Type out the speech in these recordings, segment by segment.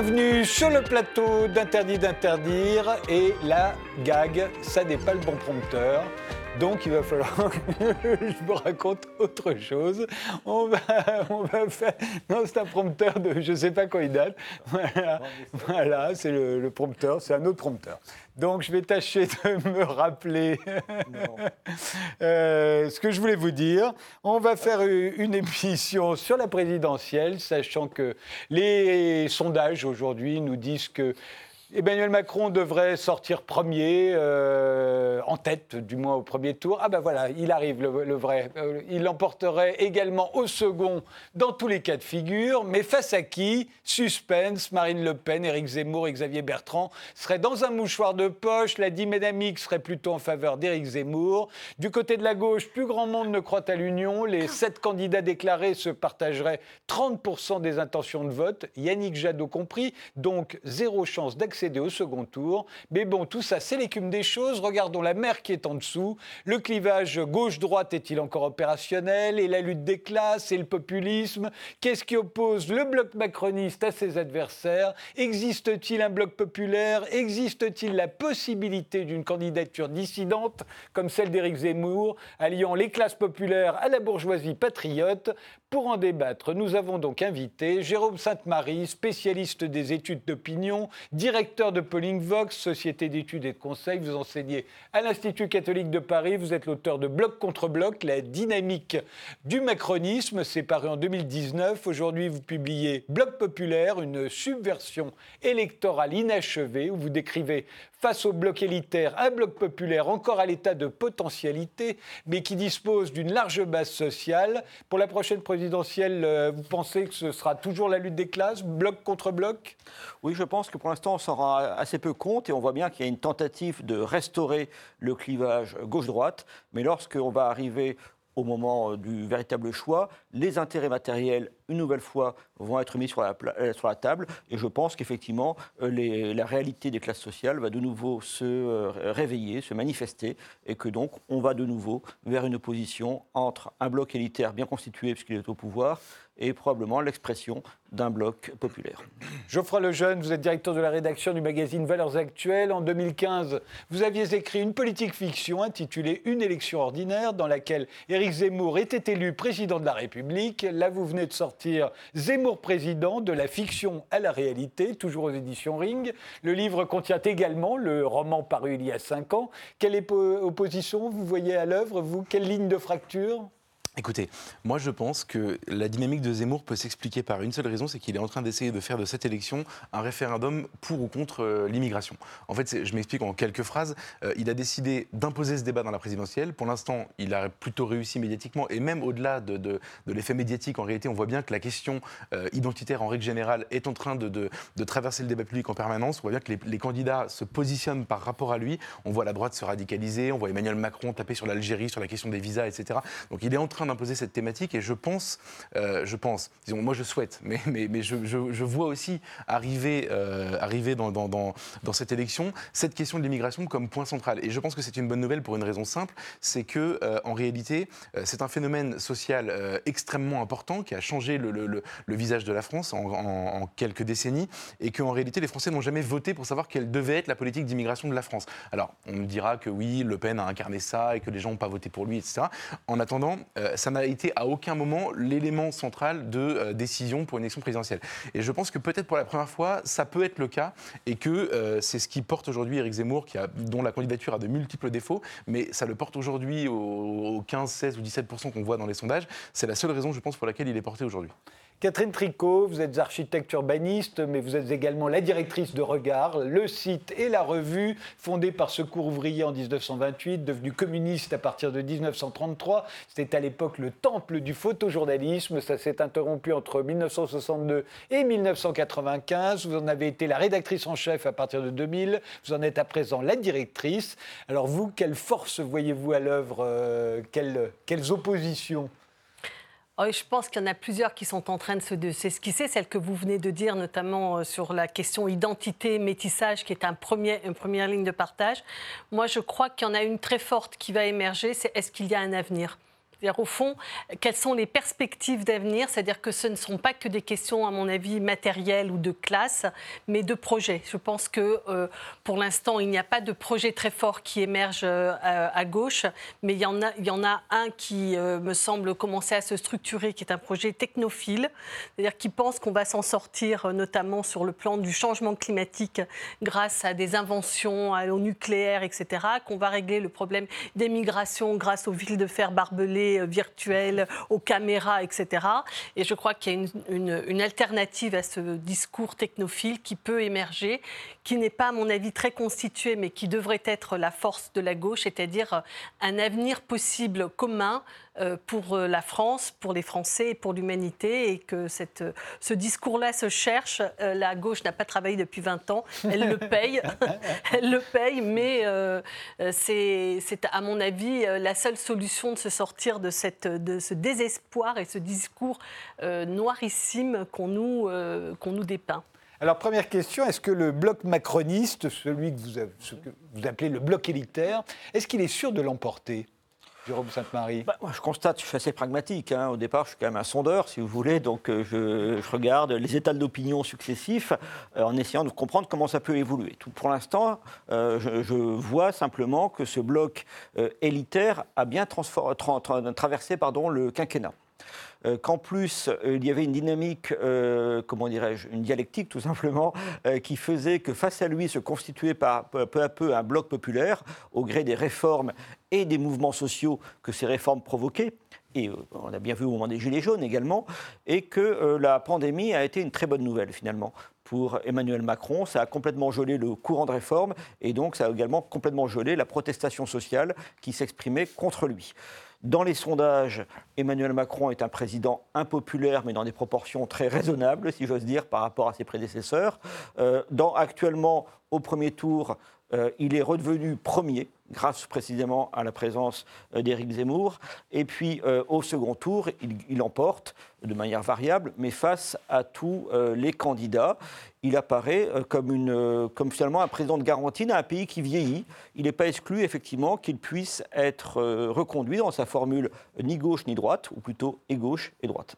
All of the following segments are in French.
Bienvenue sur le plateau d'Interdit d'interdire et la gag, ça n'est pas le bon prompteur. Donc il va falloir que je vous raconte autre chose. On va, on va faire. Non, c'est un prompteur de je ne sais pas quand il date. Voilà, c'est le, prompteur, c'est un autre prompteur. Donc je vais tâcher de me rappeler euh, ce que je voulais vous dire. On va faire une émission sur la présidentielle, sachant que les sondages aujourd'hui nous disent que Emmanuel Macron devrait sortir premier, euh, en tête du moins au premier tour. Ah ben voilà, il arrive le, vrai. Euh, il l'emporterait également au second dans tous les cas de figure. Mais face à qui? Suspense, Marine Le Pen, Éric Zemmour Xavier Bertrand seraient dans un mouchoir de poche. La dynamique serait plutôt en faveur d'Éric Zemmour. Du côté de la gauche, plus grand monde ne croit à l'union. Les sept candidats déclarés se partageraient 30% des intentions de vote, Yannick Jadot compris. Donc zéro chance d'accès au second tour. Mais bon, tout ça, c'est l'écume des choses. Regardons la mer qui est en dessous. Le clivage gauche-droite est-il encore opérationnel? Et la lutte des classes et le populisme? Qu'est-ce qui oppose le bloc macroniste à ses adversaires? Existe-t-il un bloc populaire? Existe-t-il la possibilité d'une candidature dissidente comme celle d'Éric Zemmour, alliant les classes populaires à la bourgeoisie patriote? Pour en débattre, nous avons donc invité Jérôme Sainte-Marie, spécialiste des études d'opinion, directeur de Polling Vox, société d'études et de conseils. Vous enseignez à l'Institut catholique de Paris. Vous êtes l'auteur de Bloc contre Bloc, la dynamique du macronisme. C'est paru en 2019. Aujourd'hui, vous publiez Bloc populaire, une subversion électorale inachevée, où vous décrivez face au bloc élitaire, un bloc populaire encore à l'état de potentialité, mais qui dispose d'une large base sociale. Pour la prochaine présidentielle, euh, vous pensez que ce sera toujours la lutte des classes, bloc contre bloc? Oui, je pense que pour l'instant, on s'en rend assez peu compte et on voit bien qu'il y a une tentative de restaurer le clivage gauche-droite. Mais lorsqu'on va arriver au moment euh, du véritable choix, les intérêts matériels, une nouvelle fois, vont être mis sur la, euh, table. Et je pense qu'effectivement, euh, la réalité des classes sociales va de nouveau se réveiller, se manifester, et que donc on va de nouveau vers une opposition entre un bloc élitaire bien constitué, puisqu'il est au pouvoir, et probablement l'expression d'un bloc populaire. Geoffroy Lejeune, vous êtes directeur de la rédaction du magazine Valeurs Actuelles. En 2015, vous aviez écrit une politique fiction intitulée Une élection ordinaire, dans laquelle Éric Zemmour était élu président de la République. Là, vous venez de sortir Zemmour président, de la fiction à la réalité, toujours aux éditions Ring. Le livre contient également le roman paru il y a cinq ans. Quelle opposition vous voyez à l'œuvre, vous? Quelle ligne de fracture? Écoutez, moi je pense que la dynamique de Zemmour peut s'expliquer par une seule raison, c'est qu'il est en train d'essayer de faire de cette élection un référendum pour ou contre euh, l'immigration. En fait, je m'explique en quelques phrases. Euh, il a décidé d'imposer ce débat dans la présidentielle. Pour l'instant, il a plutôt réussi médiatiquement et même au-delà de, l'effet médiatique, en réalité, on voit bien que la question euh, identitaire en règle générale est en train de, traverser le débat public en permanence. On voit bien que les, les, candidats se positionnent par rapport à lui. On voit la droite se radicaliser, on voit Emmanuel Macron taper sur l'Algérie, sur la question des visas, etc. Donc il est en train d'imposer cette thématique et je pense, euh, je pense, disons, moi je souhaite, mais, mais, je, vois aussi arriver, euh, arriver dans, dans, dans, cette élection cette question de l'immigration comme point central. Et je pense que c'est une bonne nouvelle pour une raison simple, c'est que euh, en réalité, c'est un phénomène social extrêmement important qui a changé le, le, visage de la France en, en, quelques décennies et qu'en réalité, les Français n'ont jamais voté pour savoir quelle devait être la politique d'immigration de la France. Alors, on me dira que oui, Le Pen a incarné ça et que les gens n'ont pas voté pour lui, etc. En attendant, ça n'a été à aucun moment l'élément central de euh, décision pour une élection présidentielle. Et je pense que peut-être pour la première fois, ça peut être le cas et que euh, c'est ce qui porte aujourd'hui Éric Zemmour, dont la candidature a de multiples défauts, mais ça le porte aujourd'hui aux 15, 16 ou 17% qu'on voit dans les sondages. C'est la seule raison, je pense, pour laquelle il est porté aujourd'hui. Catherine Tricot, vous êtes architecte urbaniste, mais vous êtes également la directrice de Regard, le site et la revue, fondée par Secours ouvrier en 1928, devenu communiste à partir de 1933. C'était à l'époque le temple du photojournalisme. Ça s'est interrompu entre 1962 et 1995. Vous en avez été la rédactrice en chef à partir de 2000. Vous en êtes à présent la directrice. Alors vous, quelle force voyez-vous à l'œuvre euh, quelles, oppositions je pense qu'il y en a plusieurs qui sont en train de s'esquisser. Celle que vous venez de dire, notamment euh, sur la question identité, métissage, qui est un une première ligne de partage. Moi, je crois qu'il y en a une très forte qui va émerger, c'est est-ce qu'il y a un avenir? C'est-à-dire, au fond, quelles sont les perspectives d'avenir? C'est-à-dire que ce ne sont pas que des questions, à mon avis, matérielles ou de classe, mais de projets. Je pense que euh, pour l'instant, il n'y a pas de projet très fort qui émerge euh, à, gauche, mais il y, en a, il y en a un qui euh, me semble commencer à se structurer, qui est un projet technophile, c'est-à-dire qui pense qu'on va s'en sortir, notamment sur le plan du changement climatique, grâce à des inventions, au nucléaire, etc., qu'on va régler le problème des migrations grâce aux villes de fer barbelées euh, virtuelles, aux caméras, etc. Et je crois qu'il y a une, une, alternative à ce discours technophile qui peut émerger, qui n'est pas, à mon avis, très constitué, mais qui devrait être la force de la gauche, c'est-à-dire un avenir possible commun euh, pour euh, la France, pour les Français et pour l'humanité, et que cette, ce discours-là se cherche. La gauche n'a pas travaillé depuis 20 ans, elle le paye, elle le paye, mais c'est, à mon avis, la seule solution de se sortir de, cette, de ce désespoir et ce discours euh, noirissime qu'on nous, euh, qu'on nous dépeint. Alors, première question, est-ce que le bloc macroniste, celui que vous, ce que vous appelez le bloc élitaire, est-ce qu'il est sûr de l'emporter? Bah, Je constate, je suis assez pragmatique. Hein. Au départ, je suis quand même un sondeur, si vous voulez. Donc, euh, je, regarde les états d'opinion successifs en essayant de comprendre comment ça peut évoluer. Tout, pour l'instant, je, vois simplement que ce bloc élitaire a bien traversé le quinquennat. Euh, qu'en plus euh, il y avait une dynamique, euh, comment dirais-je, une dialectique tout simplement, qui faisait que face à lui se constituait peu à peu un bloc populaire au gré des réformes et des mouvements sociaux que ces réformes provoquaient et on a bien vu au moment des Gilets jaunes également, et que la pandémie a été une très bonne nouvelle finalement pour Emmanuel Macron. Ça a complètement gelé le courant de réforme, et donc ça a également complètement gelé la protestation sociale qui s'exprimait contre lui. Dans les sondages, Emmanuel Macron est un président impopulaire, mais dans des proportions très raisonnables, si j'ose dire, par rapport à ses prédécesseurs. Euh, actuellement, au premier tour, euh, il est redevenu premier, grâce précisément à la présence euh, d'Éric Zemmour. Et puis, euh, au second tour, il, emporte de manière variable, mais face à tous les candidats, il apparaît comme, finalement un président de garantie d'un pays qui vieillit. Il n'est pas exclu, effectivement, qu'il puisse être reconduit dans sa formule ni gauche ni droite, ou plutôt et gauche et droite.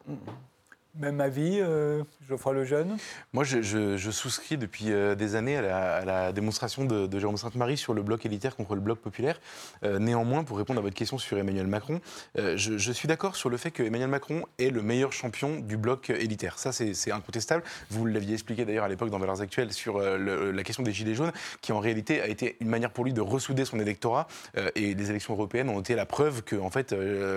Même avis, euh, Geoffroy Lejeune Moi, je, souscris depuis euh, des années à la, démonstration de, Jérôme Sainte-Marie sur le bloc élitaire contre le bloc populaire. Euh, néanmoins, pour répondre à votre question sur Emmanuel Macron, je, suis d'accord sur le fait que Emmanuel Macron est le meilleur champion du bloc élitaire. Ça, c'est incontestable. Vous l'aviez expliqué d'ailleurs à l'époque dans Valeurs Actuelles sur la question des Gilets jaunes, qui en réalité a été une manière pour lui de ressouder son électorat. et les élections européennes ont été la preuve que, en fait,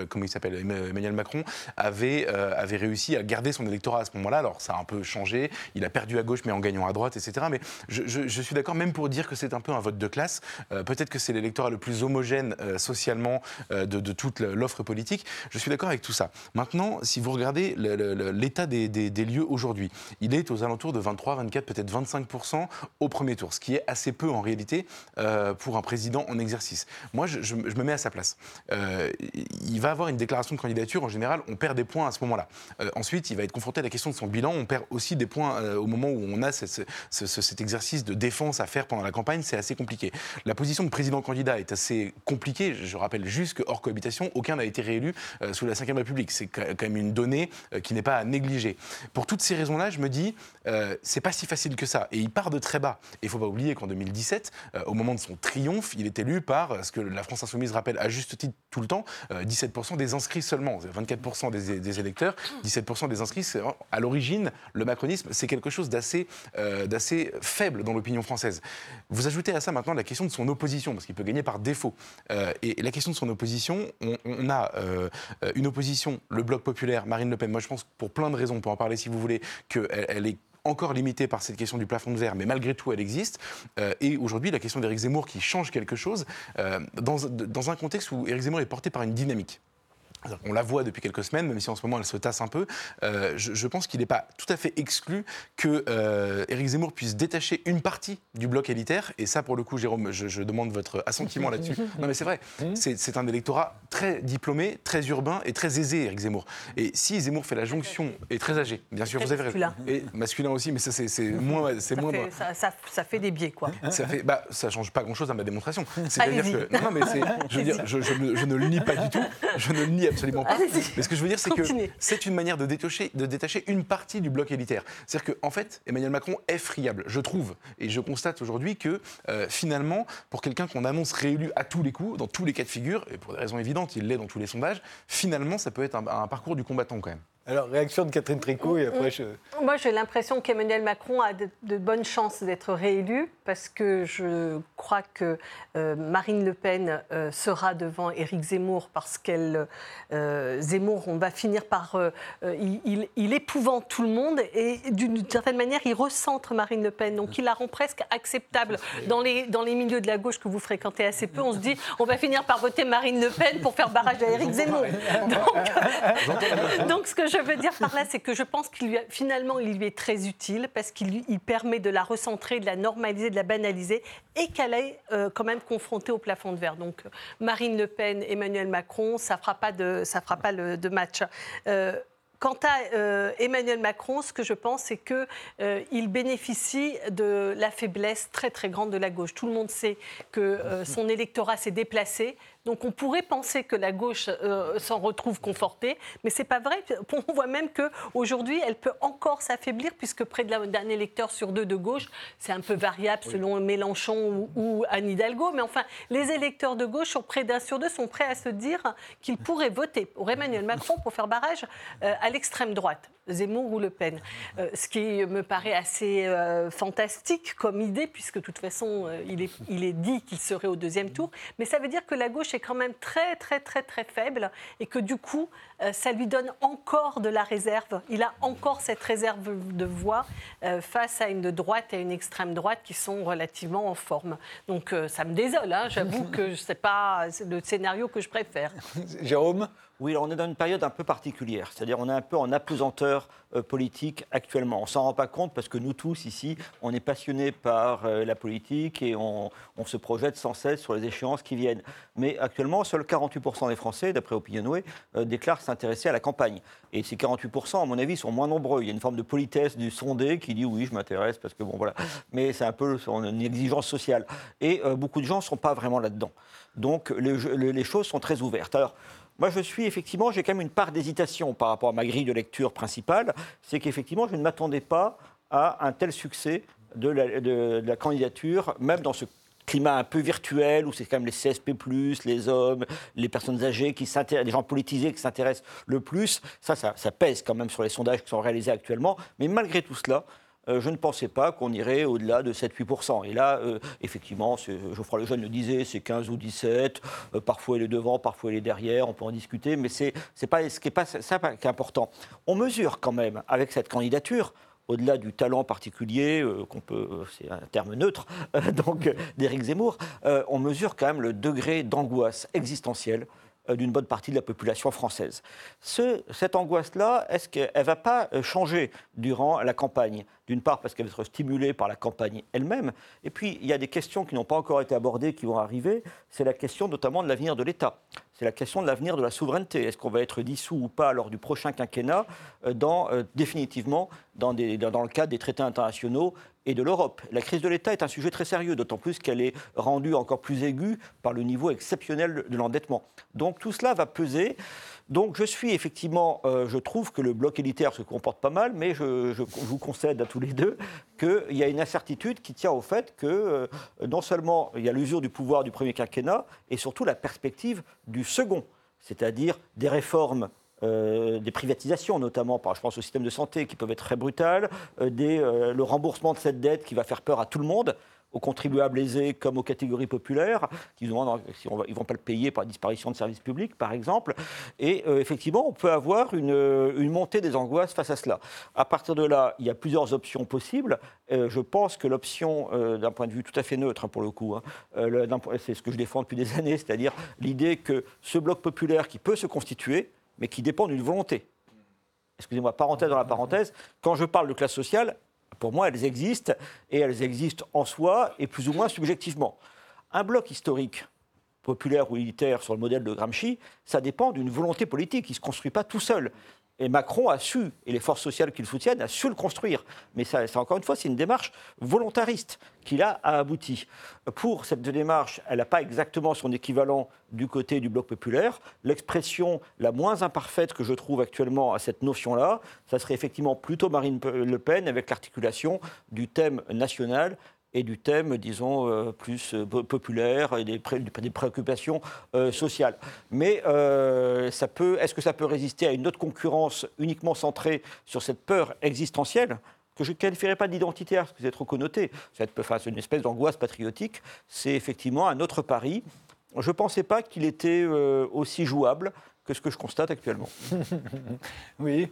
comment il s'appelle, Emmanuel Macron avait, avait réussi à garder son électorat à ce moment-là. Alors ça a un peu changé, il a perdu à gauche mais en gagnant à droite, etc. Mais je, suis d'accord même pour dire que c'est un peu un vote de classe. Euh, peut-être que c'est l'électorat le plus homogène euh, socialement euh, de, toute l'offre politique. Je suis d'accord avec tout ça. Maintenant, si vous regardez l'état des, lieux aujourd'hui, il est aux alentours de 23, 24, peut-être 25% au premier tour, ce qui est assez peu en réalité pour un président en exercice. Moi, je, je, me mets à sa place. il va avoir une déclaration de candidature. En général, on perd des points à ce moment-là. ensuite, va être confronté à la question de son bilan. On perd aussi des points euh, au moment où on a cet exercice de défense à faire pendant la campagne. C'est assez compliqué. La position de président-candidat est assez compliquée. Je rappelle juste que hors cohabitation, aucun n'a été réélu euh, sous la Ve République. C'est quand même une donnée euh, qui n'est pas à négliger. Pour toutes ces raisons-là, je me dis, c'est pas si facile que ça. Et il part de très bas. Et il faut pas oublier qu'en 2017, au moment de son triomphe, il est élu par ce que la France Insoumise rappelle à juste titre tout le temps, 17% des inscrits seulement, 24% des, des électeurs, 17% des inscrits, à l'origine, le macronisme, c'est quelque chose euh, d'assez faible dans l'opinion française. Vous ajoutez à ça maintenant la question de son opposition, parce qu'il peut gagner par défaut. Euh, et, la question de son opposition, on, a euh, une opposition, le Bloc populaire, Marine Le Pen. Moi, je pense, pour plein de raisons, on peut en parler si vous voulez, qu'elle elle est encore limitée par cette question du plafond de verre, mais malgré tout, elle existe. et aujourd'hui, la question d'Éric Zemmour qui change quelque chose dans, dans, un contexte où Éric Zemmour est porté par une dynamique. On la voit depuis quelques semaines, même si en ce moment elle se tasse un peu. Euh, je, pense qu'il n'est pas tout à fait exclu que euh, Éric Zemmour puisse détacher une partie du bloc élitaire. Et ça, pour le coup, Jérôme, je, demande votre assentiment là-dessus. Non, mais c'est vrai. C'est un électorat très diplômé, très urbain et très aisé, Éric Zemmour. Et si Zemmour fait la jonction, et très âgé, bien sûr, vous avez raison. Et masculin aussi, mais ça, c'est moins. Ça, moins fait, ça, ça, fait des biais, quoi. Ça fait, bah, ça change pas grand-chose à ma démonstration. C'est-à-dire que. Non, non, mais je, veux dire, je, je, ne le nie pas du tout. Je ne le nie absolument pas. Mais ce que je veux dire, c'est que c'est une manière de détacher, de détacher une partie du bloc élitaire. C'est-à-dire qu'en fait, Emmanuel Macron est friable, je trouve. Et je constate aujourd'hui que euh, finalement, pour quelqu'un qu'on annonce réélu à tous les coups, dans tous les cas de figure, et pour des raisons évidentes, il l'est dans tous les sondages, finalement, ça peut être un, un parcours du combattant quand même. Alors, réaction de Catherine Tricot, et après, je... Moi, j'ai l'impression qu'Emmanuel Macron a de, de bonnes chances d'être réélu parce que je crois que euh, Marine Le Pen euh, sera devant Éric Zemmour parce qu'elle euh, Zemmour, on va finir par il, il- il épouvante tout le monde et d'une certaine manière, il recentre Marine Le Pen, donc il la rend presque acceptable dans les dans les milieux de la gauche que vous fréquentez assez peu. On se dit, on va finir par voter Marine Le Pen pour faire barrage à Éric Zemmour. Donc, donc, ce que je veux dire par là, c'est que je pense qu'il lui finalement, il lui est très utile parce qu'il il permet de la recentrer, de la normaliser, de la banaliser et qu'elle est euh, quand même confrontée au plafond de verre. Donc, euh, Marine Le Pen, Emmanuel Macron, ça fera pas de, ça fera pas le, de match. Euh, Quant à Emmanuel Macron, ce que je pense, c'est qu'il il bénéficie de la faiblesse très très grande de la gauche. Tout le monde sait que son électorat s'est déplacé. Donc on pourrait penser que la gauche euh, s'en retrouve confortée, mais c'est pas vrai. On voit même qu'aujourd'hui, elle peut encore s'affaiblir, puisque près d'un électeur sur deux de gauche, c'est un peu variable selon Mélenchon ou, ou Anne Hidalgo, mais enfin, les électeurs de gauche, sont près d'un sur deux, sont prêts à se dire qu'ils pourraient voter pour Emmanuel Macron pour faire barrage euh, à l'extrême droite. Zemmour ou Le Pen. Euh, ce qui me paraît assez euh, fantastique comme idée, puisque de toute façon, euh, il, est, dit qu'il serait au deuxième tour. Mais ça veut dire que la gauche est quand même très, très, très, très faible et que du coup, ça lui donne encore de la réserve. Il a encore cette réserve de voix face à une droite et à une extrême droite qui sont relativement en forme. Donc ça me désole, hein. j'avoue que ce n'est pas le scénario que je préfère. Jérôme? Oui, on est dans une période un peu particulière, c'est-à-dire on est un peu en apesanteur euh, politique actuellement. On s'en rend pas compte parce que nous tous ici, on est passionnés par euh, la politique et on, se projette sans cesse sur les échéances qui viennent. Mais actuellement, seuls 48% des Français, d'après Opinionway, euh, déclarent s'intéresser à la campagne. Et ces 48%, à mon avis, sont moins nombreux. Il y a une forme de politesse du sondé qui dit oui, je m'intéresse parce que bon voilà. Mais c'est un peu une exigence sociale. Et beaucoup de gens ne sont pas vraiment là-dedans. Donc les- les choses sont très ouvertes. Alors, moi, je suis effectivement, j'ai quand même une part d'hésitation par rapport à ma grille de lecture principale. C'est qu'effectivement, je ne m'attendais pas à un tel succès de la, candidature, même dans ce climat un peu virtuel où c'est quand même les CSP+, les hommes, les personnes âgées, qui les gens politisés qui s'intéressent le plus. Ça, ça, ça pèse quand même sur les sondages qui sont réalisés actuellement. Mais malgré tout cela, euh, je ne pensais pas qu'on irait au-delà de 7-8%. Et là, euh, effectivement, c'est- Geoffroy Lejeune le disait, c'est 15 ou 17. Euh, parfois, il est devant, parfois, il est derrière. On peut en discuter, mais ce qui est pas ça qui est important. On mesure quand même avec cette candidature. Au-delà du talent particulier, euh, qu'on peut, euh, c'est un terme neutre, euh, donc euh, d'Éric Zemmour, euh, on mesure quand même le degré d'angoisse existentielle euh, d'une bonne partie de la population française. Ce- cette angoisse-là, est-ce qu'elle ne va pas euh, changer durant la campagne? D'une part, parce qu'elle va être stimulée par la campagne elle-même. Et puis, il y a des questions qui n'ont pas encore été abordées, qui vont arriver. C'est la question notamment de l'avenir de l'État. C'est la question de l'avenir de la souveraineté. Est-ce qu'on va être dissous ou pas lors du prochain quinquennat, euh, euh, définitivement dans- dans le cadre des traités internationaux et de l'Europe? La crise de l'État est un sujet très sérieux, d'autant plus qu'elle est rendue encore plus aiguë par le niveau exceptionnel de l'endettement. Donc tout cela va peser. Donc je suis effectivement, euh, je trouve que le bloc élitaire se comporte pas mal, mais je, vous concède à tous les deux qu'il y a une incertitude qui tient au fait que euh, non seulement il y a l'usure du pouvoir du premier quinquennat, et surtout la perspective du second, c'est-à-dire des réformes euh, des privatisations notamment, par, je pense au système de santé qui peuvent être très brutales, le remboursement de cette dette qui va faire peur à tout le monde, aux contribuables aisés comme aux catégories populaires, qui va- ils vont pas le payer par disparition de services publics, par exemple. Et euh, effectivement, on peut avoir une, euh, une montée des angoisses face à cela. À partir de là, il y a plusieurs options possibles. Euh, je pense que l'option, d'un point de vue tout à fait neutre hein, pour le coup, hein, c'est ce que je défends depuis des années, c'est-à-dire l'idée que ce bloc populaire qui peut se constituer, mais qui dépend d'une volonté. Excusez-moi, parenthèse dans la parenthèse, quand je parle de classe sociale, pour moi, elles existent, et elles existent en soi et plus ou moins subjectivement. Un bloc historique, populaire ou élitaire sur le modèle de Gramsci, ça dépend d'une volonté politique. Il ne se construit pas tout seul. Et Macron a su, et les forces sociales qui le soutiennent, a su le construire. Mais ça, encore une fois, c'est une démarche volontariste qui là a abouti. Pour cette démarche, elle n'a pas exactement son équivalent du côté du bloc populaire. L'expression la moins imparfaite que je trouve actuellement à cette notion-là, ça serait effectivement plutôt Marine Le Pen avec l'articulation du thème national et du thème, disons, euh, plus euh, populaire et des, préoccupations euh, sociales. Mais ça est-ce que ça peut résister à une autre concurrence uniquement centrée sur cette peur existentielle que je ne qualifierais pas d'identitaire, parce que c'est trop connoté, c'est une espèce d'angoisse patriotique, c'est effectivement un autre pari. Je ne pensais pas qu'il était aussi jouable que ce que je constate actuellement. oui,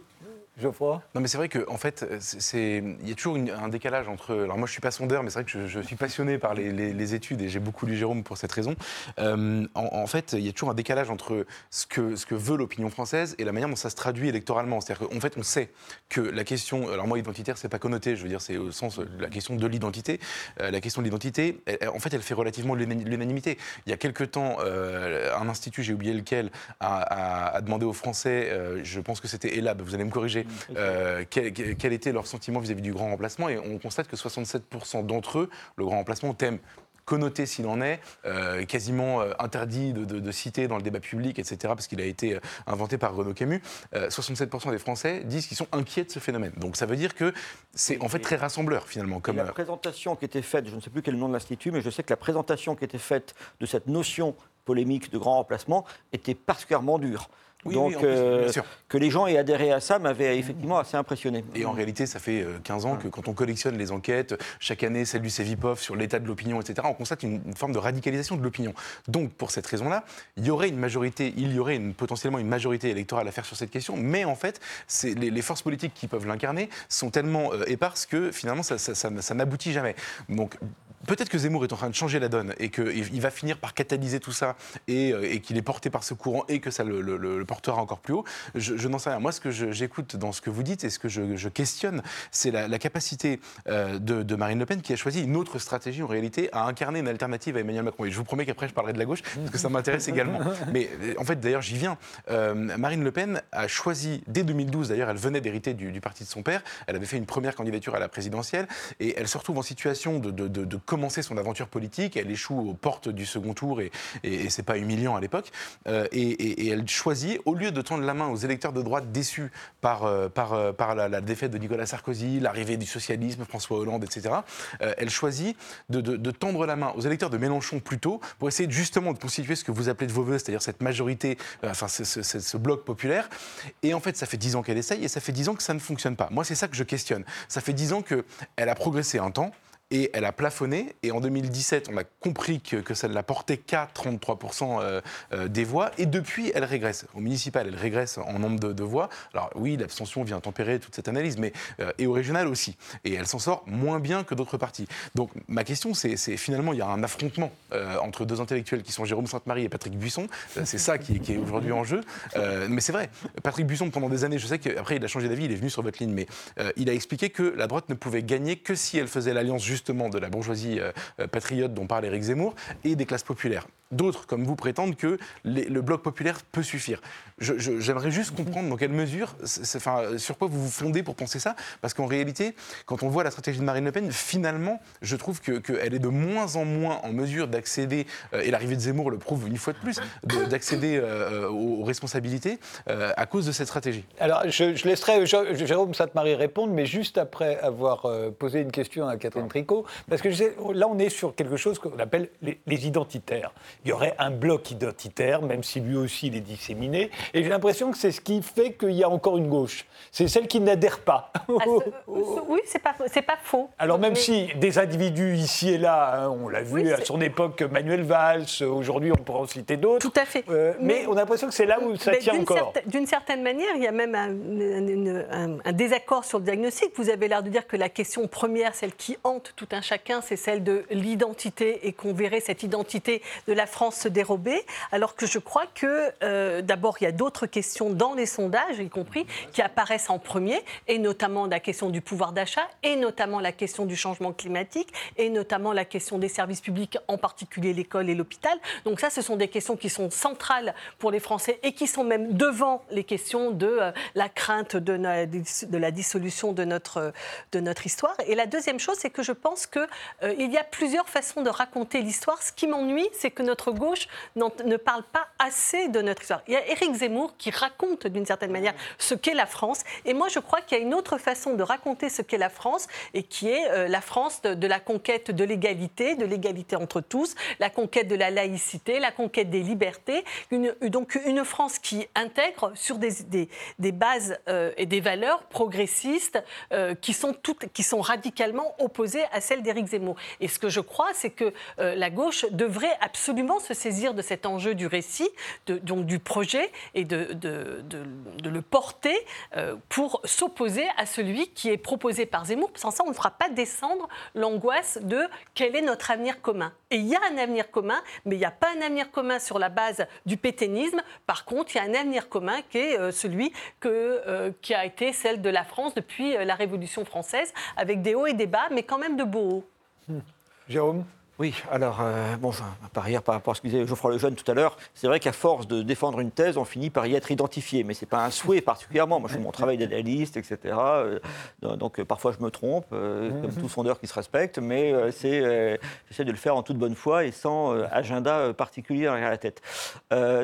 Non, mais c'est vrai qu'en en fait, il y a toujours un décalage entre. Alors, moi, je suis pas sondeur, mais c'est vrai que je, suis passionné par les, études et j'ai beaucoup lu Jérôme pour cette raison. Euh, en, fait, il y a toujours un décalage entre ce que, ce que veut l'opinion française et la manière dont ça se traduit électoralement. C'est-à-dire qu'en fait, on sait que la question. Alors, moi, identitaire, c'est pas connoté, je veux dire, c'est au sens de la question de l'identité. Euh, la question de l'identité, en fait, elle fait relativement l'unanimité. Il y a quelque temps, euh, un institut, j'ai oublié lequel, a, demandé aux Français, je pense que c'était ELAB, vous allez me corriger, euh, quel, était leur sentiment vis-à-vis du grand remplacement. Et on constate que 67% d'entre eux, le grand remplacement, thème connoté s'il en est, euh, quasiment euh, interdit de, citer dans le débat public, etc., parce qu'il a été inventé par Renaud Camus, 67% des Français disent qu'ils sont inquiets de ce phénomène. Donc ça veut dire que c'est en fait très rassembleur finalement. Comme la présentation qui était faite, je ne sais plus quel est le nom de l'Institut, mais je sais que la présentation qui était faite de cette notion polémique de grand remplacement était particulièrement dure. Donc, euh, que les gens aient adhéré à ça m'avait effectivement assez impressionné. Et en réalité, ça fait 15 euh, ans que quand on collectionne les enquêtes, chaque année, celle du CEVIPOF sur l'état de l'opinion, etc., on constate une, forme de radicalisation de l'opinion. Donc, pour cette raison-là, il y aurait une majorité, il y aurait potentiellement une majorité électorale à faire sur cette question, mais en fait, les, les, forces politiques qui peuvent l'incarner sont tellement euh, éparses que finalement, ça, ça n'aboutit jamais. Donc, peut-être que Zemmour est en train de changer la donne et qu'il va finir par catalyser tout ça euh, et, qu'il est porté par ce courant et que ça le, portera encore plus haut. Je, n'en sais rien. Moi, ce que j'écoute dans ce que vous dites et ce que je, questionne, c'est la, capacité euh, de, Marine Le Pen qui a choisi une autre stratégie en réalité à incarner une alternative à Emmanuel Macron. Et je vous promets qu'après, je parlerai de la gauche parce que ça m'intéresse également. Mais euh, en fait, d'ailleurs, j'y viens. Marine Le Pen a choisi, dès 2012, d'ailleurs, elle venait d'hériter du, parti de son père. Elle avait fait une première candidature à la présidentielle et elle se retrouve en situation de, de, de commencer son aventure politique. Elle échoue aux portes du second tour et, et, c'est pas humiliant à l'époque. Euh, et, elle choisit, au lieu de tendre la main aux électeurs de droite déçus par, euh, euh, la, défaite de Nicolas Sarkozy, l'arrivée du socialisme, François Hollande, etc., elle choisit de, tendre la main aux électeurs de Mélenchon plutôt pour essayer justement de constituer ce que vous appelez de vos voeux, c'est-à-dire cette majorité, enfin ce, ce, bloc populaire. Et en fait, ça fait dix ans qu'elle essaye et ça fait dix ans que ça ne fonctionne pas. Moi, c'est ça que je questionne. Ça fait dix ans qu'elle a progressé un temps et elle a plafonné. Et en 2017, on a compris que, ça ne la portait qu'à 33% euh, euh, des voix. Et depuis, elle régresse. Au municipal, elle régresse en nombre de, voix. Alors oui, l'abstention vient tempérer toute cette analyse, mais euh, et au régional aussi. Et elle s'en sort moins bien que d'autres partis. Donc ma question, c'est finalement, il y a un affrontement entre deux intellectuels qui sont Jérôme Sainte-Marie et Patrick Buisson. c'est ça qui, est aujourd'hui en jeu. mais c'est vrai, Patrick Buisson, pendant des années, je sais qu'après, il a changé d'avis, il est venu sur votre ligne, mais il a expliqué que la droite ne pouvait gagner que si elle faisait l'alliance juste justement de la bourgeoisie euh, euh, patriote dont parle Éric Zemmour et des classes populaires. D'autres, comme vous, prétendent que le bloc populaire peut suffire. J'aimerais juste comprendre dans quelle mesure, enfin, sur quoi vous vous fondez pour penser ça, parce qu'en réalité, quand on voit la stratégie de Marine Le Pen, finalement, je trouve qu'elle que est de moins en moins en mesure d'accéder, euh, et l'arrivée de Zemmour le prouve une fois de plus, d'accéder aux, responsabilités à cause de cette stratégie. Alors, je, laisserai Jérôme Sainte-Marie répondre, mais juste après avoir posé une question à Catherine Tricot parce que là, on est sur quelque chose qu'on appelle les, identitaires. Il y aurait un bloc identitaire, même si lui aussi il est disséminé, et j'ai l'impression que c'est ce qui fait qu'il y a encore une gauche. C'est celle qui n'adhère pas. Ah, oui, c'est pas, pas faux. Alors même si des individus ici et là, hein, on l'a vu à son époque, Manuel Valls, aujourd'hui on pourra en citer d'autres. Tout à fait. Euh, mais, on a l'impression que c'est là où ça tient encore. D'une certaine manière, il y a même un, un, désaccord sur le diagnostic. Vous avez l'air de dire que la question première, celle qui hante tout un chacun, c'est celle de l'identité et qu'on verrait cette identité de la France se dérober, alors que je crois que euh, d'abord il y a d'autres questions dans les sondages, y compris, qui apparaissent en premier, et notamment la question du pouvoir d'achat, et notamment la question du changement climatique, et notamment la question des services publics, en particulier l'école et l'hôpital. Donc ça, ce sont des questions qui sont centrales pour les Français et qui sont même devant les questions de euh, la crainte de, la dissolution de notre, de notre histoire. Et la deuxième chose, c'est que je pense qu'il euh, y a plusieurs façons de raconter l'histoire. Ce qui m'ennuie, c'est que notre gauche ne parle pas assez de notre histoire. Il y a Éric Zemmour qui raconte d'une certaine manière ce qu'est la France. Et moi, je crois qu'il y a une autre façon de raconter ce qu'est la France et qui est euh, la France de, la conquête de l'égalité, de l'égalité entre tous, la conquête de la laïcité, la conquête des libertés. Donc une France qui intègre sur des, des, des bases euh, et des valeurs progressistes euh, qui, sont toutes, qui sont radicalement opposées à celles d'Éric Zemmour. Et ce que je crois, c'est que la gauche devrait absolument se saisir de cet enjeu du récit, donc du projet, et de, le porter euh, pour s'opposer à celui qui est proposé par Zemmour. Sans ça, on ne fera pas descendre l'angoisse de quel est notre avenir commun. Et il y a un avenir commun, mais il n'y a pas un avenir commun sur la base du pétainisme. Par contre, il y a un avenir commun qui est euh, celui euh, qui a été celle de la France depuis la Révolution française, avec des hauts et des bas, mais quand même de beaux hauts. Jérôme? Oui, alors, euh, bon, par ailleurs, par rapport à ce que disait Geoffroy Lejeune tout à l'heure, c'est vrai qu'à force de défendre une thèse, on finit par y être identifié. Mais ce n'est pas un souhait particulièrement. Moi, je fais mon travail d'analyste, etc. Euh, donc, euh, parfois, je me trompe, comme tout sondeur qui se respecte, mais c'est, j'essaie de le faire en toute bonne foi et sans agenda particulier derrière la tête.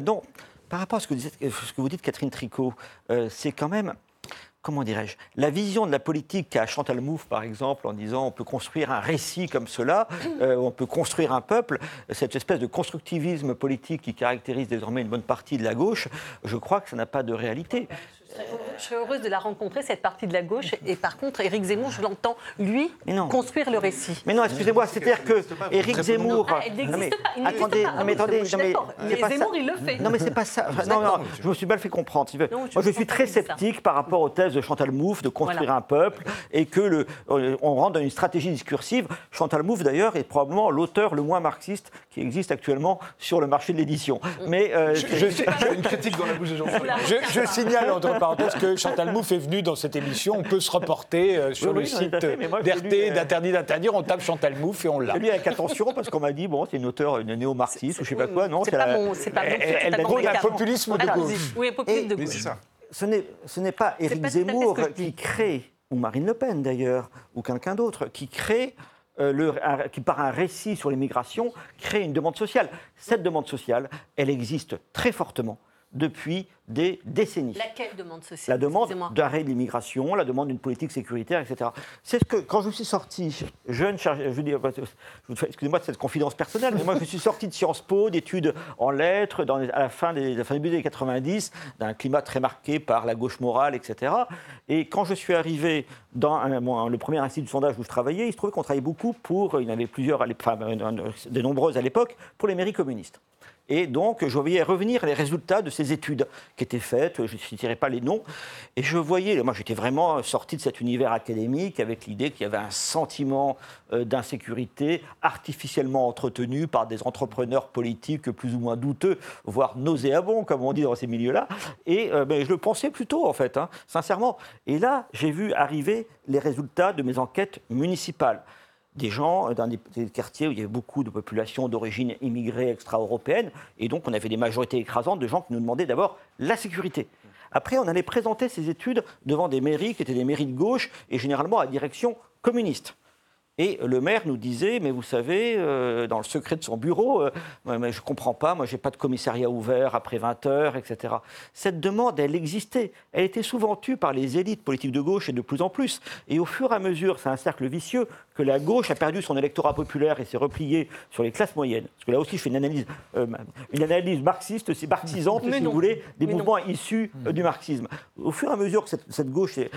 donc, par rapport à ce que vous dites, Catherine Tricot, c'est quand même comment dirais-je, la vision de la politique qu'a Chantal Mouffe, par exemple, en disant on peut construire un récit comme cela, euh, on peut construire un peuple, cette espèce de constructivisme politique qui caractérise désormais une bonne partie de la gauche, je crois que ça n'a pas de réalité. Je serais heureuse de la rencontrer, cette partie de la gauche. Et par contre, Éric Zemmour, je l'entends, lui, construire le récit. Mais non, excusez-moi, c'est-à-dire que Éric Zemmour. Ah, elle n'existe pas. Il attendez, pas. mais attendez, je mais, mais Zemmour, il le fait. Non, mais c'est pas ça. non, non, je me suis mal fait comprendre. Moi, je suis très sceptique par rapport aux thèses de Chantal Mouffe de construire un peuple et que le, euh, on rentre dans une stratégie discursive. Chantal Mouffe, d'ailleurs, est probablement l'auteur le moins marxiste qui existe actuellement sur le marché de l'édition. Mais euh, je, une critique dans la bouche de Jean. Je, signale entre parenthèses que Chantal Mouffe est venue dans cette émission. On peut se reporter euh, sur le site d'RT d'Interdit d'interdire. On tape Chantal Mouffe et on l'a. Je lu avec attention parce qu'on m'a dit bon, c'est une auteure, une néo-marxiste ou je sais pas quoi. Non, c'est pas bon. C'est pas bon. Elle, un populisme de gauche. Oui, populisme de gauche. Ce n'est pas Éric Zemmour qui crée, ou Marine Le Pen d'ailleurs, ou quelqu'un d'autre, qui crée euh, le, qui, par un récit sur l'immigration, crée une demande sociale. Cette demande sociale, elle existe très fortement depuis des décennies. Laquelle demande sociale La demande d'arrêt de l'immigration, la demande d'une politique sécuritaire, etc. C'est ce que, quand je suis sorti, jeune chargé, je excusez-moi de cette confidence personnelle, mais moi je suis sorti de Sciences Po, d'études en lettres, dans, à la fin des, la fin des années 90, d'un climat très marqué par la gauche morale, etc. Et quand je suis arrivé dans le premier institut de sondage où je travaillais, il se trouvait qu'on travaillait beaucoup pour, il y en avait plusieurs, enfin, de nombreuses à l'époque, pour les mairies communistes. Et donc, je voyais revenir les résultats de ces études qui étaient faites, je ne citerai pas les noms, et je voyais, moi j'étais vraiment sorti de cet univers académique avec l'idée qu'il y avait un sentiment euh, d'insécurité artificiellement entretenu par des entrepreneurs politiques plus ou moins douteux, voire nauséabonds, comme on dit dans ces milieux-là. Et euh, ben, je le pensais plutôt, en fait, hein, sincèrement. Et là, j'ai vu arriver les résultats de mes enquêtes municipales des gens dans des, quartiers où il y avait beaucoup de populations d'origine immigrée extra-européenne. Et donc, on avait des majorités écrasantes de gens qui nous demandaient d'abord la sécurité. Après, on allait présenter ces études devant des mairies qui étaient des mairies de gauche et généralement à direction communiste. Et le maire nous disait, mais vous savez, euh, dans le secret de son bureau, euh, je ne comprends pas, moi, je n'ai pas de commissariat ouvert après 20 heures, etc. Cette demande, elle existait. Elle était souvent tue par les élites politiques de gauche et de plus en plus. Et au fur et à mesure, c'est un cercle vicieux, que la gauche a perdu son électorat populaire et s'est repliée sur les classes moyennes. Parce que là aussi, je fais une analyse, euh, une analyse marxiste, c'est marxisante, si vous voulez, des mouvements issus du marxisme. Au fur et à mesure que cette, cette gauche est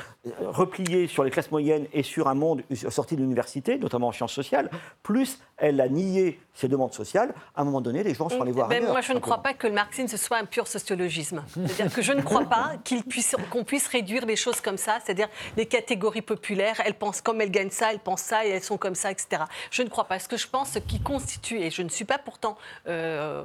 repliée sur les classes moyennes et sur un monde sorti de l'université, notamment en sciences sociales, plus elle a nié ses demandes sociales, à un moment donné, les gens sont allés voir ben, ailleurs. Moi, je ne crois pas que le marxisme ce soit un pur sociologisme. C'est-à-dire que je ne crois pas qu'on puisse, qu'on puisse réduire les choses comme ça, c'est-à-dire les catégories populaires, elles pensent comme elles gagnent ça, elles pensent ça et elles sont comme ça, etc. Je ne crois pas. Ce que je pense, ce qui constitue, et je ne suis pas pourtant euh,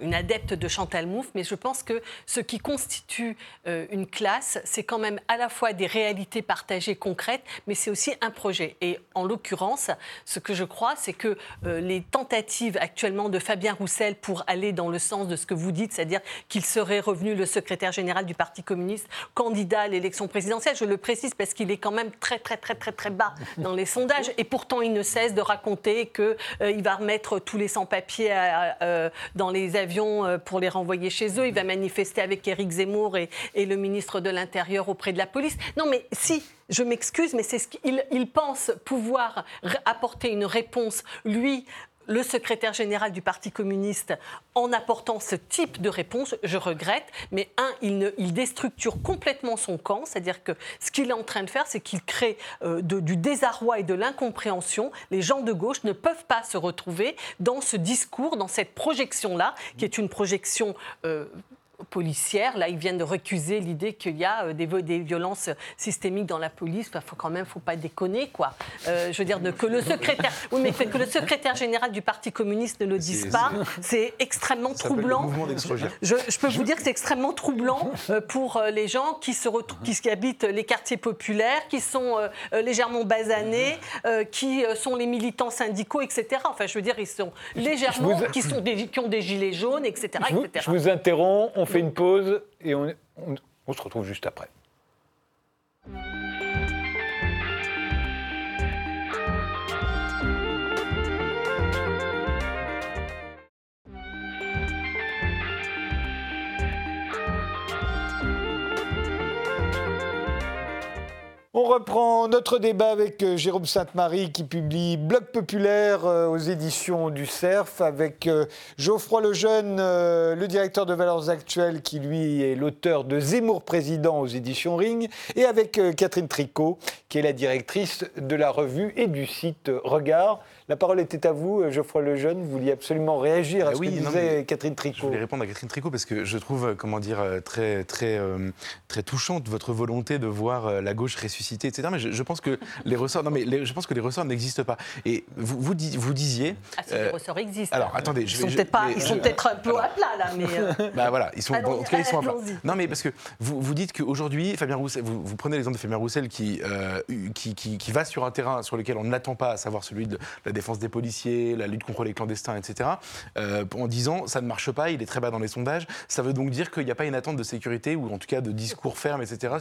une adepte de Chantal Mouffe, mais je pense que ce qui constitue euh, une classe, c'est quand même à la fois des réalités partagées concrètes, mais c'est aussi un projet. Et en l'occurrence, ce que je crois, c'est que euh, les tentatives actuellement de Fabien Roussel pour aller dans le sens de ce que vous dites, c'est-à-dire qu'il serait revenu le secrétaire général du Parti communiste, candidat à l'élection présidentielle. Je le précise parce qu'il est quand même très très très très très bas dans les sondages et pourtant il ne cesse de raconter qu'il euh, va remettre tous les sans-papiers euh, dans les avions pour les renvoyer chez eux. Il va manifester avec Éric Zemmour et le ministre de l'Intérieur auprès de la police. Non mais si, je m'excuse, mais c'est ce qu'il il pense pouvoir apporter une réponse, lui, le secrétaire général du Parti communiste en apportant ce type de réponse, je regrette, mais un, il, déstructure complètement son camp, c'est-à-dire que ce qu'il est en train de faire, c'est qu'il crée euh, du désarroi et de l'incompréhension. Les gens de gauche ne peuvent pas se retrouver dans ce discours, dans cette projection-là, qui est une projection euh, policière. Là, ils viennent de récuser l'idée qu'il y a euh, des, des, violences systémiques dans la police. Il faut quand même, faut pas déconner, quoi. Euh, je veux dire que le secrétaire, oui, mais que le secrétaire général du Parti communiste ne le dise pas, c'est extrêmement troublant. Je, je, peux vous dire que c'est extrêmement troublant euh, pour les gens qui se qui, qui, habitent les quartiers populaires, qui sont légèrement basanés, qui sont les militants syndicaux, etc. Enfin, je veux dire, ils sont légèrement, qui sont des, qui ont des gilets jaunes, etc. Je vous, Je vous interromps. On fait une pause et on, on se retrouve juste après. On reprend notre débat avec euh, Jérôme Sainte-Marie qui publie Bloc populaire euh, aux éditions du CERF, avec euh, Geoffroy Lejeune, le directeur de Valeurs Actuelles, qui lui est l'auteur de Zemmour Président aux éditions Ring, et avec Catherine Tricot, qui est la directrice de la revue et du site Regard. La parole était à vous, euh, Geoffroy Lejeune. Vous vouliez absolument réagir à bah ce que disait Catherine Tricot. Je voulais répondre à Catherine Tricot parce que je trouve, euh, comment dire, euh, très, très, très touchante votre volonté de voir la gauche ressusciter, etc. Mais je, pense que les ressorts, non mais je pense que les ressorts n'existent pas. Et vous, vous, vous disiez. Ah, si les ressorts existent. Alors attendez, ils sont peut-être pas, ils sont peut-être un peu à plat là, mais. bah voilà, ils sont. en tout cas, ils sont à plat. Non mais parce que vous, vous dites qu'aujourd'hui, Fabien Roussel, vous, vous prenez l'exemple de Fabien Roussel qui, qui, qui, qui, va sur un terrain sur lequel on ne l'attend pas, à savoir celui de la défense des policiers la lutte contre les clandestins, etc., euh, en disant ça ne marche pas, il est très bas dans les sondages. Ça veut donc dire qu'il n'y a pas une attente de sécurité ou en tout cas de discours ferme, etc.,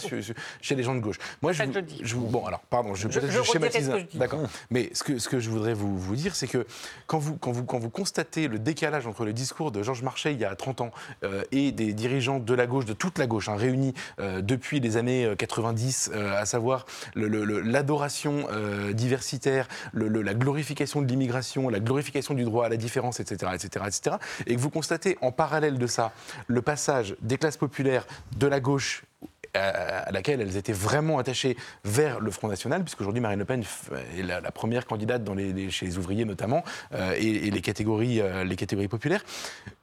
chez les gens de gauche. Moi, je, je, bon, alors, pardon, je, je, schématise. D'accord. Mais ce que, ce que je voudrais vous, vous dire, c'est que quand vous, quand, vous, quand vous constatez le décalage entre le discours de Georges Marchais il y a 30 ans euh, et des dirigeants de la gauche, de toute la gauche, hein, réunis euh, depuis les années 90, à savoir l'adoration diversitaire, la glorification de l'immigration, la glorification du droit à la différence, etc., etc., etc., et que vous constatez en parallèle de ça le passage des classes populaires de la gauche à laquelle elles étaient vraiment attachées vers le Front National, puisqu'aujourd'hui Marine Le Pen est la, première candidate chez les ouvriers notamment, euh, et, les, catégories, euh, les catégories populaires,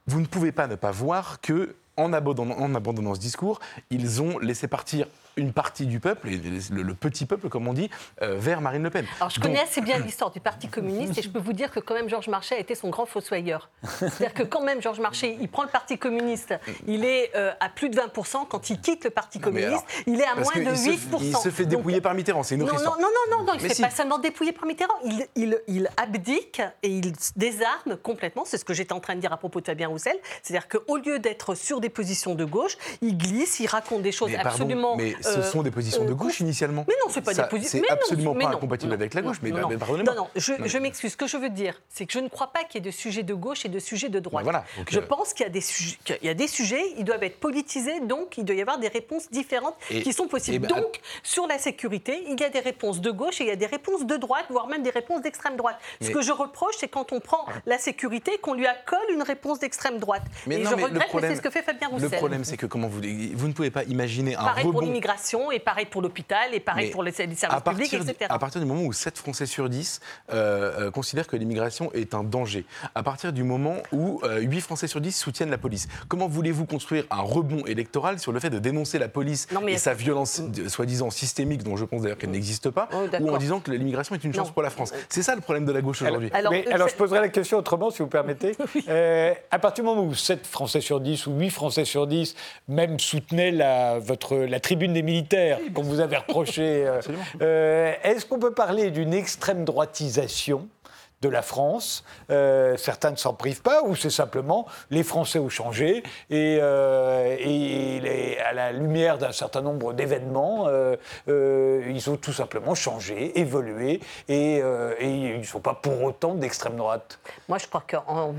vous ne pouvez pas ne pas voir que en en abandonnant ce discours, ils ont laissé partir une partie du peuple, le, petit peuple comme on dit, euh, vers Marine Le Pen. Alors je connais assez bien l'histoire du Parti communiste et je peux vous dire que quand même Georges Marchais a été son grand fossoyeur. C'est-à-dire que quand même Georges Marchais, il prend le Parti communiste, il est euh, à plus de 20%, quand il quitte le Parti communiste, il est à moins de 8%. il se fait dépouiller par Mitterrand, c'est une autre non, histoire. Non, non, non, non, il ne se fait pas seulement dépouiller par Mitterrand, il, il, il abdique et il désarme complètement, c'est ce que j'étais en train de dire à propos de Fabien Roussel, c'est-à-dire qu'au lieu d'être sur des positions de gauche, il glisse, il raconte des choses absolument... mais ce sont des positions de gauche initialement. Mais non, c'est pas des positions. C'est absolument pas incompatible avec la gauche. mais, pardonnez-moi. Non, non, je, m'excuse. Ce que je veux dire, c'est que je ne crois pas qu'il y ait de sujets de gauche et de sujets de droite. voilà, je pense qu'il y, a des sujets, y a des sujets, ils doivent être politisés, donc il doit y avoir des réponses différentes qui sont possibles. Ben, donc, sur la sécurité, il y a des réponses de gauche et il y a des réponses de droite, voire même des réponses d'extrême droite. Ce que je reproche, c'est quand on prend la sécurité, qu'on lui accole une réponse d'extrême droite. Mais et je regrette, mais c'est ce que fait Fabien Roussel. Le problème, c'est que comment vous, vous ne pouvez pas imaginer un rebond. L'immigration, et pareil pour l'hôpital, et pareil Mais pour les, services publics, partir, etc. à partir du moment où 7 Français sur 10 euh, euh, considèrent que l'immigration est un danger, à partir du moment où euh, 8 Français sur 10 soutiennent la police, comment voulez-vous construire un rebond électoral sur le fait de dénoncer la police Non, mais- et sa violence de- soi-disant systémique, dont je pense d'ailleurs qu'elle n'existe pas, Oh, ou en disant que l'immigration est une chance Non. pour la France? C'est ça le problème de la gauche aujourd'hui. Alors, mais, euh, alors, c'est- je poserai la question autrement, si vous permettez. Euh, à partir du moment où 7 Français sur 10 ou 8 Français sur 10 même soutenaient la, votre, la tribune des militaires qu'on vous avait reproché, euh, euh, est-ce qu'on peut parler d'une extrême droitisation de la France. Euh, certains ne s'en privent pas, ou c'est simplement les Français ont changé et, euh, à la lumière d'un certain nombre d'événements, euh, ils ont tout simplement changé, évolué et, ils ne sont pas pour autant d'extrême droite. Moi, je crois qu'on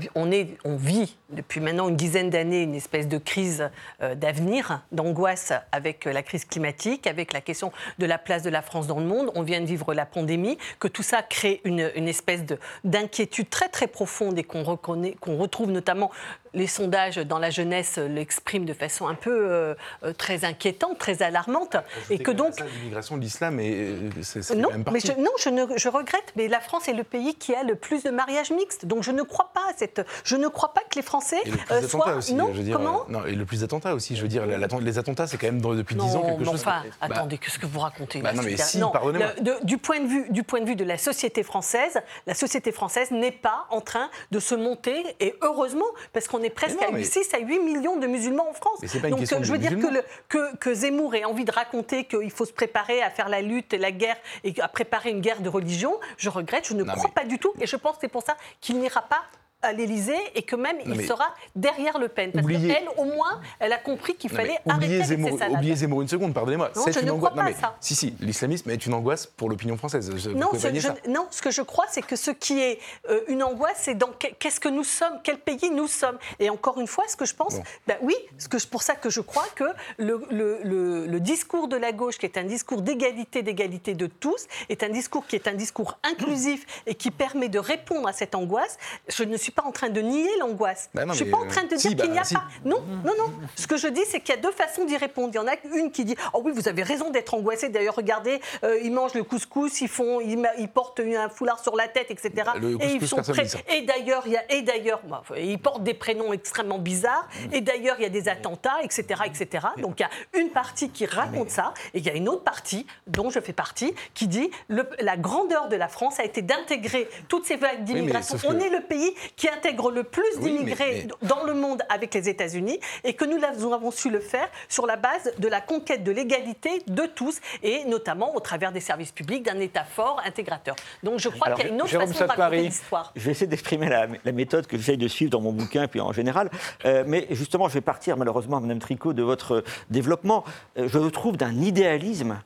vit depuis maintenant une dizaine d'années une espèce de crise d'avenir, d'angoisse avec la crise climatique, avec la question de la place de la France dans le monde. On vient de vivre la pandémie, que tout ça crée une espèce de- d'inquiétude très très profonde et qu'on reconnaît, qu'on retrouve notamment les sondages dans la jeunesse euh, l'expriment de façon un peu euh, euh, très inquiétante, très alarmante, et que donc l'immigration, l'islam, euh, c'est c'est non, même mais je, non, je, ne, je regrette, mais la France est le pays qui a le plus de mariages mixtes. Donc je ne crois pas à cette. Je ne crois pas que les Français Et le plus euh, soient. aussi, non, je veux dire. comment non, et le plus d'attentats aussi, je veux dire, les attentats, c'est quand même dans- depuis 10 ans non, quelque mais chose. enfin, que- bah, attendez, qu'est-ce que vous racontez bah non, mais si, pardonnez-moi. le- de- du, point de vue, du point de vue de la société française, la société française n'est pas en train de se monter, et heureusement, parce qu'on est presque non, à mais- 6 à 8 millions de musulmans en France. Pas une Donc je veux dire que, le- que, que Zemmour ait envie de raconter qu'il faut se préparer à faire la lutte et la guerre, et à préparer une guerre de religion, je regrette, je ne Non, crois mais- pas du tout, et je pense que c'est pour ça qu'il n'ira pas à l'Élysée et que même il sera derrière Le Pen. Parce Oubliez- qu'elle, au moins, elle a compris qu'il fallait arrêter Zemmour, ces salades. oubliez Zemmour une seconde, pardonnez-moi. Non, C'est je une ne angoisse. crois pas mais à ça. Si, si, l'islamisme est une angoisse pour l'opinion française. Non, ce, je- non, que je crois, c'est que ce qui est euh, une angoisse, c'est dans que- qu'est-ce que nous sommes, quel pays nous sommes. Et encore une fois, ce que je pense, Bon. ben oui, ce que, je- pour ça que je crois que le, le- le- le discours de la gauche, qui est un discours d'égalité, d'égalité de tous, est un discours qui est un discours inclusif et qui permet de répondre à cette angoisse. Je ne suis pas en train de nier l'angoisse. Bah je ne suis pas en train de euh, dire si, qu'il n'y bah, a si. pas. Non, non, non. Ce que je dis, c'est qu'il y a deux façons d'y répondre. Il y en a une qui dit Oh oui, vous avez raison d'être angoissé. D'ailleurs, regardez, euh, ils mangent le couscous, ils, font, ils, portent un foulard sur la tête, etc. Le et ils sont prêts. Et d'ailleurs, il y a, et d'ailleurs, bah, ils portent des prénoms extrêmement bizarres. Et d'ailleurs, il y a des attentats, etc., etc. Donc il y a une partie qui raconte ça, et il y a une autre partie dont je fais partie qui dit le- la grandeur de la France a été d'intégrer toutes ces vagues d'immigration. que- On est le pays qui intègre le plus Oui, d'immigrés mais- dans le monde avec les États-Unis et que nous avons su le faire sur la base de la conquête de l'égalité de tous et notamment au travers des services publics, d'un État fort, intégrateur. Donc je crois qu'il y a une autre Jérôme façon de raconter l'histoire. Je vais essayer d'exprimer la, la méthode que j'essaye de suivre dans mon bouquin, puis en général. Euh, mais justement, je vais partir, malheureusement, Madame Tricot, de votre développement. Euh, je trouve d'un idéalisme.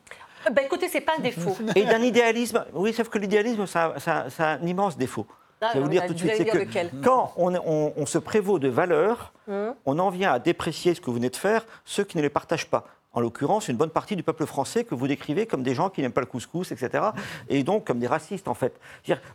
Euh, Ben écoutez, c'est pas un défaut. Et d'un idéalisme, oui, sauf que l'idéalisme, ça, ça- ça a un immense défaut. Ah, je vais vous dire tout de suite, c'est que lequel quand on, on- on se prévaut de valeurs, Hum. on en vient à déprécier ce que vous venez de faire, ceux qui ne les partagent pas. En l'occurrence, une bonne partie du peuple français que vous décrivez comme des gens qui n'aiment pas le couscous, etc. Et donc comme des racistes, en fait.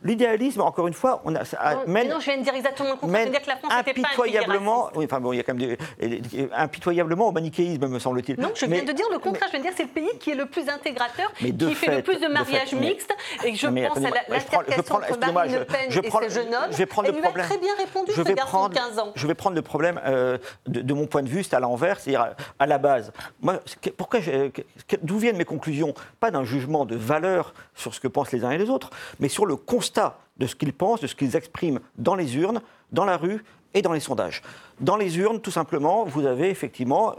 L'idéalisme, encore une fois, on a, ça Non, mène non, je viens de dire exactement le contraire. Je dire que la France n'était pas un pays impitoyablement, oui, enfin bon, il y a quand même des, impitoyablement au manichéisme, me semble-t-il. Non, je Mais- viens de dire le contraire. Je viens de dire que c'est le pays qui est le plus intégrateur, Mais de qui fait le plus de de mariages fait, mixtes. Et je pense à la- je prends- je l'altercation prends- entre Marine Le je- Pen je et ce jeune homme. je vais prendre le a problème. très bien répondu, je vais prendre, de 15 ans. Je vais prendre le problème euh, de, mon point de vue, c'est à l'envers, c'est-à-dire à, la base. Moi, que- d'où viennent mes conclusions? Pas d'un jugement de valeur sur ce que pensent les uns et les autres, mais sur le constat de ce qu'ils pensent, de ce qu'ils expriment dans les urnes, dans la rue et dans les sondages. Dans les urnes, tout simplement, vous avez effectivement,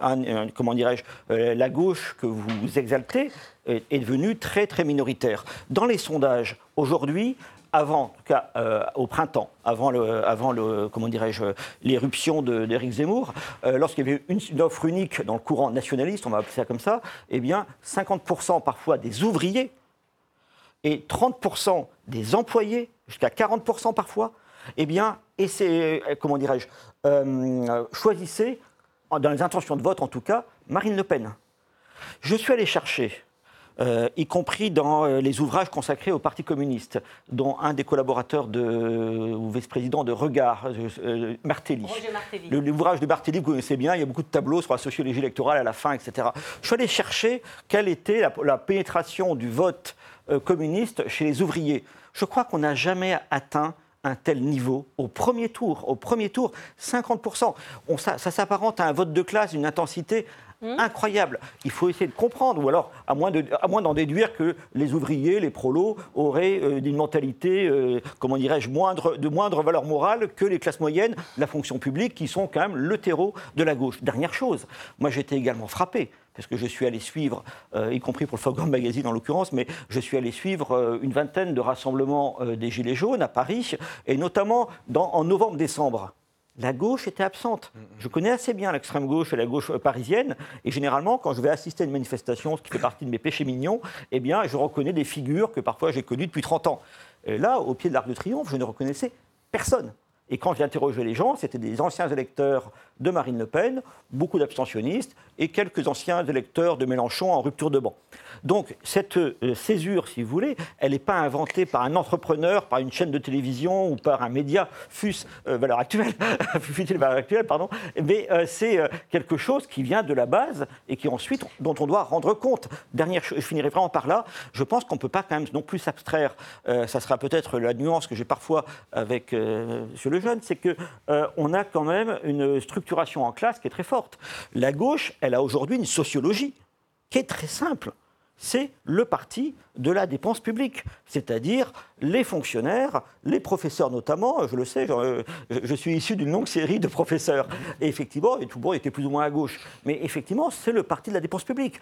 comment dirais-je, euh, la gauche que vous exaltez est devenue très très minoritaire. Dans les sondages, aujourd'hui, avant, en tout cas euh, au printemps, avant, dirais-je, l'éruption d'Éric Zemmour, euh, lorsqu'il y avait une, offre unique dans le courant nationaliste, on va appeler ça comme ça, eh bien 50% parfois des ouvriers et 30% des employés, jusqu'à 40% parfois, eh bien, euh, comment dirais-je, choisissaient, en- dans les intentions de vote en tout cas, Marine Le Pen. Je suis allé chercher euh, y compris dans euh, les ouvrages consacrés au Parti communiste, dont un des collaborateurs de, ou vice-président de Regard, euh, Martelly. Roger Martelly. Le- L'ouvrage de Martelly, vous connaissez bien, il y a beaucoup de tableaux sur la sociologie électorale à la fin, etc. Je suis allé chercher quelle était la, la pénétration du vote euh, communiste chez les ouvriers. Je crois qu'on n'a jamais atteint un tel niveau au premier tour. Au premier tour, 50%. On, ça ça s'apparente à un vote de classe d'une intensité incroyable. Il faut essayer de comprendre, ou alors, à moins d'en déduire que les ouvriers, les prolos, auraient euh, une mentalité, euh, comment dirais-je, moindre, de moindre valeur morale que les classes moyennes, la fonction publique, qui sont quand même le terreau de la gauche. Dernière chose, moi j'étais également frappé parce que je suis allé suivre, euh, y compris pour le Fogram Magazine en l'occurrence, mais je suis allé suivre une vingtaine de rassemblements des Gilets jaunes à Paris, et notamment en novembre-décembre. La gauche était absente. Je connais assez bien l'extrême gauche et la gauche euh, parisienne, et généralement, quand je vais assister à une manifestation, ce qui fait partie de mes péchés mignons, eh bien, je reconnais des figures que parfois j'ai connues depuis 30 ans. Et là, au pied de l'Arc de Triomphe, je ne reconnaissais personne. Et quand j'ai interrogé les gens, c'était des anciens électeurs de Marine Le Pen, beaucoup d'abstentionnistes et quelques anciens électeurs de Mélenchon en rupture de banc. Donc cette euh, césure, si vous voulez, elle n'est pas inventée par un entrepreneur, par une chaîne de télévision ou par un média, fût euh, valeur actuelle, fût-il valeur actuelle, pardon, mais euh, c'est euh, quelque chose qui vient de la base et qui ensuite dont on doit rendre compte. Dernière chose, je finirai vraiment par là. Je pense qu'on ne peut pas quand même non plus s'abstraire. euh, ça sera peut-être la nuance que j'ai parfois avec euh, Monsieur Lejeune, c'est que euh, on a quand même une en classe qui est très forte. La gauche, elle a aujourd'hui une sociologie qui est très simple. C'est le parti de la dépense publique, c'est-à-dire les fonctionnaires, les professeurs notamment, je le sais, je, je suis issu d'une longue série de professeurs, et effectivement, et tout le monde était plus ou moins à gauche, mais effectivement, c'est le parti de la dépense publique.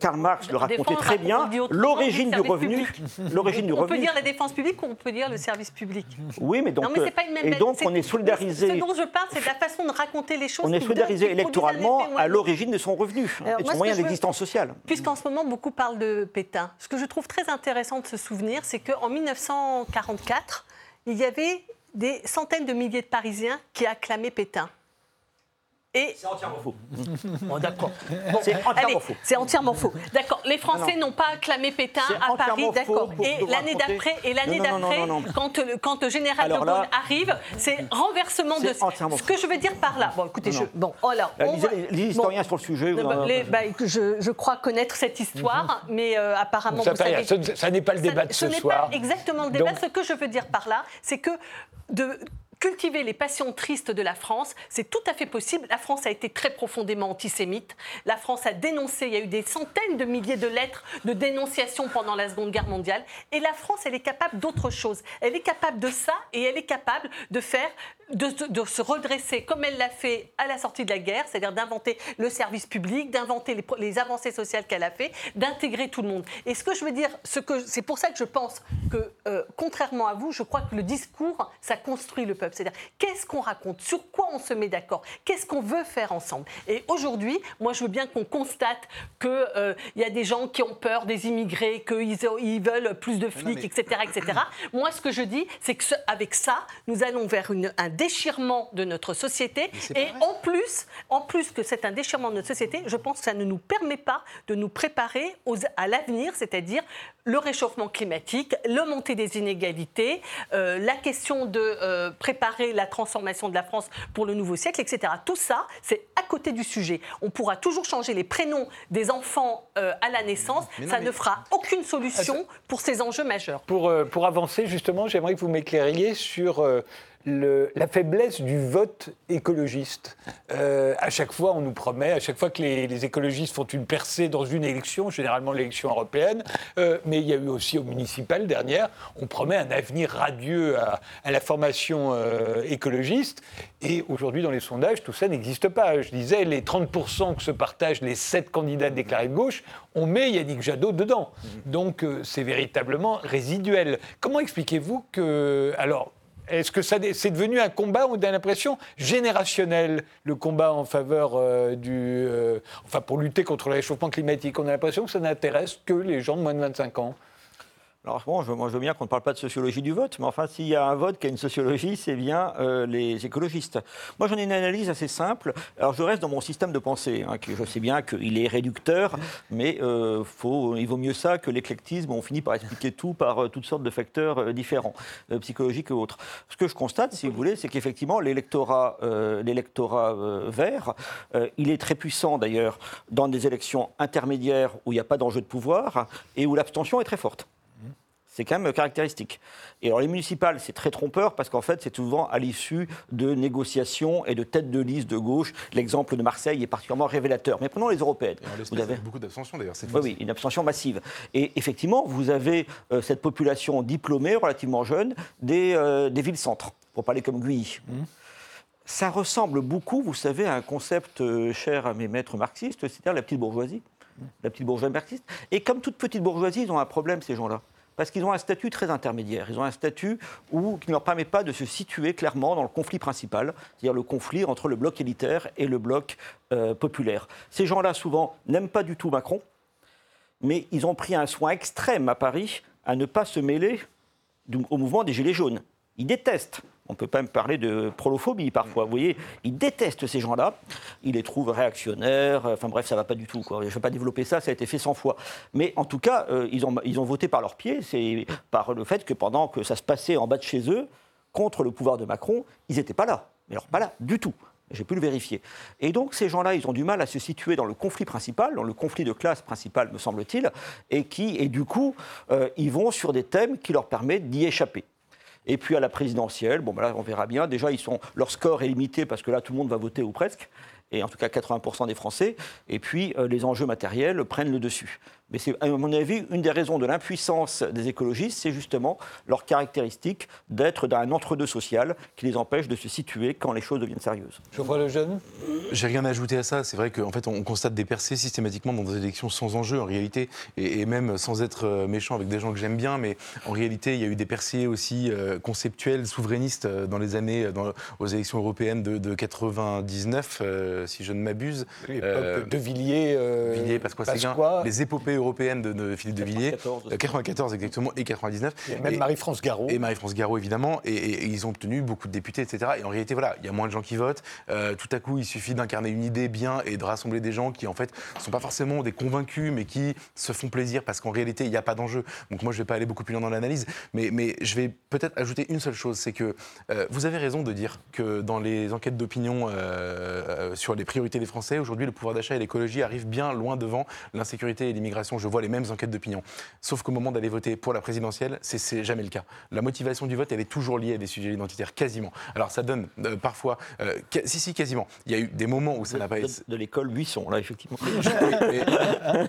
Karl Marx le racontait très bien, l'origine du revenu, public. l'origine du On peut dire la défense publique ou on peut dire le service public. Oui, mais donc, non, mais c'est pas une même et donc on est solidarisé. Ce dont je parle, c'est de la façon de raconter les choses. On est solidarisé électoralement à l'origine de son revenu Alors, et de son moyen d'existence sociale. Puisqu'en ce moment, beaucoup parlent de Pétain. Ce que je trouve très intéressant de se souvenir, c'est qu'en 1944, il y avait des centaines de milliers de Parisiens qui acclamaient Pétain. Et C'est entièrement faux. Bon, d'accord. Bon, C'est entièrement faux. C'est entièrement faux. D'accord. Les Français Non, n'ont pas acclamé Pétain à Paris, d'accord. Et l'année d'après, et l'année d'après, quand le quand le général Alors de Gaulle là- arrive, c'est renversement de. Ce que je veux dire par là. Bon, écoutez, Non, je bon, alors. On va- les- les bon. historiens sur le sujet. vous bah, en- les- bah, je, je crois connaître cette histoire, mais euh, apparemment, Ça vous fait rien. savez, Ce- ça n'est pas le ça- débat de ce n'est soir. pas exactement le débat. Donc- Ce que je veux dire par là, c'est que de cultiver les passions tristes de la France, c'est tout à fait possible. La France a été très profondément antisémite. La France a dénoncé, il y a eu des centaines de milliers de lettres de dénonciation pendant la Seconde Guerre mondiale. Et la France, elle est capable d'autre chose. Elle est capable de ça et elle est capable de faire, de, se redresser comme elle l'a fait à la sortie de la guerre, c'est-à-dire d'inventer le service public, d'inventer les, avancées sociales qu'elle a fait, d'intégrer tout le monde. Et ce que je veux dire, ce que c'est pour ça que je pense que, euh, contrairement à vous, je crois que le discours, ça construit le peuple. C'est-à-dire, qu'est-ce qu'on raconte? Sur quoi on se met d'accord? Qu'est-ce qu'on veut faire ensemble? Et aujourd'hui, moi, je veux bien qu'on constate qu'il y a des gens qui ont peur des immigrés, qu'ils ils veulent plus de flics, mais- etc., etc. Moi, ce que je dis, c'est que ce- avec ça, nous allons vers une- un déchirement de notre société. Et en plus, en plus que c'est un déchirement de notre société, je pense que ça ne nous permet pas de nous préparer aux- à l'avenir, c'est-à-dire le réchauffement climatique, le montée des inégalités, euh, la question de euh, préparer la transformation de la France pour le nouveau siècle, etc. Tout ça, c'est à côté du sujet. On pourra toujours changer les prénoms des enfants euh, à la naissance, Mais non, ça mais- ne fera aucune solution pour ces enjeux majeurs. Pour, pour avancer, justement, j'aimerais que vous m'éclairiez sur le- la faiblesse du vote écologiste. Euh, à chaque fois, on nous promet, à chaque fois que les, les écologistes font une percée dans une élection, généralement l'élection européenne, euh, mais il y a eu aussi au municipal dernière, on promet un avenir radieux à, à la formation euh, écologiste. Et aujourd'hui, dans les sondages, tout ça n'existe pas. Je disais, les 30% que se partagent les 7 candidats déclarés de gauche, on met Yannick Jadot dedans. Donc, euh, c'est véritablement résiduel. Comment expliquez-vous que. Alors, est-ce que ça, c'est devenu un combat, on a l'impression, générationnel, le combat en faveur euh, du. euh, enfin, pour lutter contre le réchauffement climatique? On a l'impression que ça n'intéresse que les gens de moins de 25 ans. Alors bon, je, moi je veux bien qu'on ne parle pas de sociologie du vote, mais enfin s'il y a un vote qui a une sociologie, c'est bien euh, les écologistes. Moi j'en ai une analyse assez simple. Alors je reste dans mon système de pensée, hein, je sais bien qu'il est réducteur, mais euh, il vaut mieux ça que l'éclectisme. On finit par expliquer tout par euh, toutes sortes de facteurs différents, psychologiques et autres. Ce que je constate, si vous voulez, c'est qu'effectivement l'électorat, l'électorat vert, il est très puissant d'ailleurs dans des élections intermédiaires où il n'y a pas d'enjeu de pouvoir et où l'abstention est très forte. C'est quand même caractéristique. Et alors les municipales, c'est très trompeur parce qu'en fait, c'est souvent à l'issue de négociations et de têtes de liste de gauche. L'exemple de Marseille est particulièrement révélateur. Mais prenons les européennes. Vous avez... beaucoup d'abstention d'ailleurs. Oui, oui, une abstention massive. Et effectivement, vous avez euh, cette population diplômée, relativement jeune, des, euh, des villes-centres, pour parler comme Guy. Ça ressemble beaucoup, vous savez, à un concept euh, cher à mes maîtres marxistes, c'est-à-dire la petite bourgeoisie. La petite bourgeoisie marxiste. Et comme toute petite bourgeoisie, ils ont un problème, ces gens-là. Parce qu'ils ont un statut très intermédiaire. Ils ont un statut où, qui ne leur permet pas de se situer clairement dans le conflit principal, c'est-à-dire le conflit entre le bloc élitaire et le bloc euh, populaire. Ces gens-là, souvent, n'aiment pas du tout Macron, mais ils ont pris un soin extrême à Paris à ne pas se mêler au mouvement des Gilets jaunes. Ils détestent. On peut pas même parler de prolophobie parfois. Vous voyez, ils détestent ces gens-là. Ils les trouvent réactionnaires. Enfin bref, ça va pas du tout. Quoi. Je ne vais pas développer ça. Ça a été fait 100 fois. Mais en tout cas, euh, ils, ont, ils ont voté par leurs pieds. C'est par le fait que pendant que ça se passait en bas de chez eux, contre le pouvoir de Macron, ils n'étaient pas là. Mais alors pas là du tout. J'ai pu le vérifier. Et donc ces gens-là, ils ont du mal à se situer dans le conflit principal, dans le conflit de classe principal, me semble-t-il, et qui, et du coup, euh, ils vont sur des thèmes qui leur permettent d'y échapper. Et puis à la présidentielle, bon, ben là, on verra bien. Déjà, leur score est limité parce que là, tout le monde va voter ou presque, et en tout cas 80% des Français. Et puis, euh, les enjeux matériels prennent le dessus. Mais c'est, à mon avis, une des raisons de l'impuissance des écologistes, c'est justement leur caractéristique d'être dans un entre-deux social qui les empêche de se situer quand les choses deviennent sérieuses. Geoffroy Lejeune J'ai rien à ajouter à ça. C'est vrai qu'en fait, on constate des percées systématiquement dans des élections sans enjeu, en réalité, et, et même sans être euh, méchant avec des gens que j'aime bien, mais en réalité, il y a eu des percées aussi euh, conceptuelles, souverainistes euh, dans les années, dans- aux élections européennes de, de 99, euh, si je ne m'abuse. Euh, de Villiers, euh, Villiers, Pasqua, Séguin, Pasqua, les épopées européennes de, de Philippe de Villiers. 94 aussi. Euh, 94 exactement, et 99. et même Marie-France Garot. et Marie-France Garot, évidemment, et, ils ont obtenu beaucoup de députés, etc. Et en réalité, voilà, il y a moins de gens qui votent. Euh, tout à coup, il suffit d'incarner une idée bien et de rassembler des gens qui, en fait, ne sont pas forcément des convaincus, mais qui se font plaisir parce qu'en réalité, il n'y a pas d'enjeu. Donc moi, je ne vais pas aller beaucoup plus loin dans l'analyse, mais, mais je vais peut-être ajouter une seule chose, c'est que euh, vous avez raison de dire que dans les enquêtes d'opinion euh, sur les priorités des Français, aujourd'hui, le pouvoir d'achat et l'écologie arrivent bien loin devant l'insécurité et l'immigration. Je vois les mêmes enquêtes d'opinion. Sauf qu'au moment d'aller voter pour la présidentielle, c'est- jamais le cas. La motivation du vote, elle est toujours liée à des sujets identitaires, quasiment. Alors ça donne euh, parfois, euh, si si quasiment. Il y a eu des moments où ça n'a pas de, été. de l'école Buisson, là, effectivement. Oui, mais,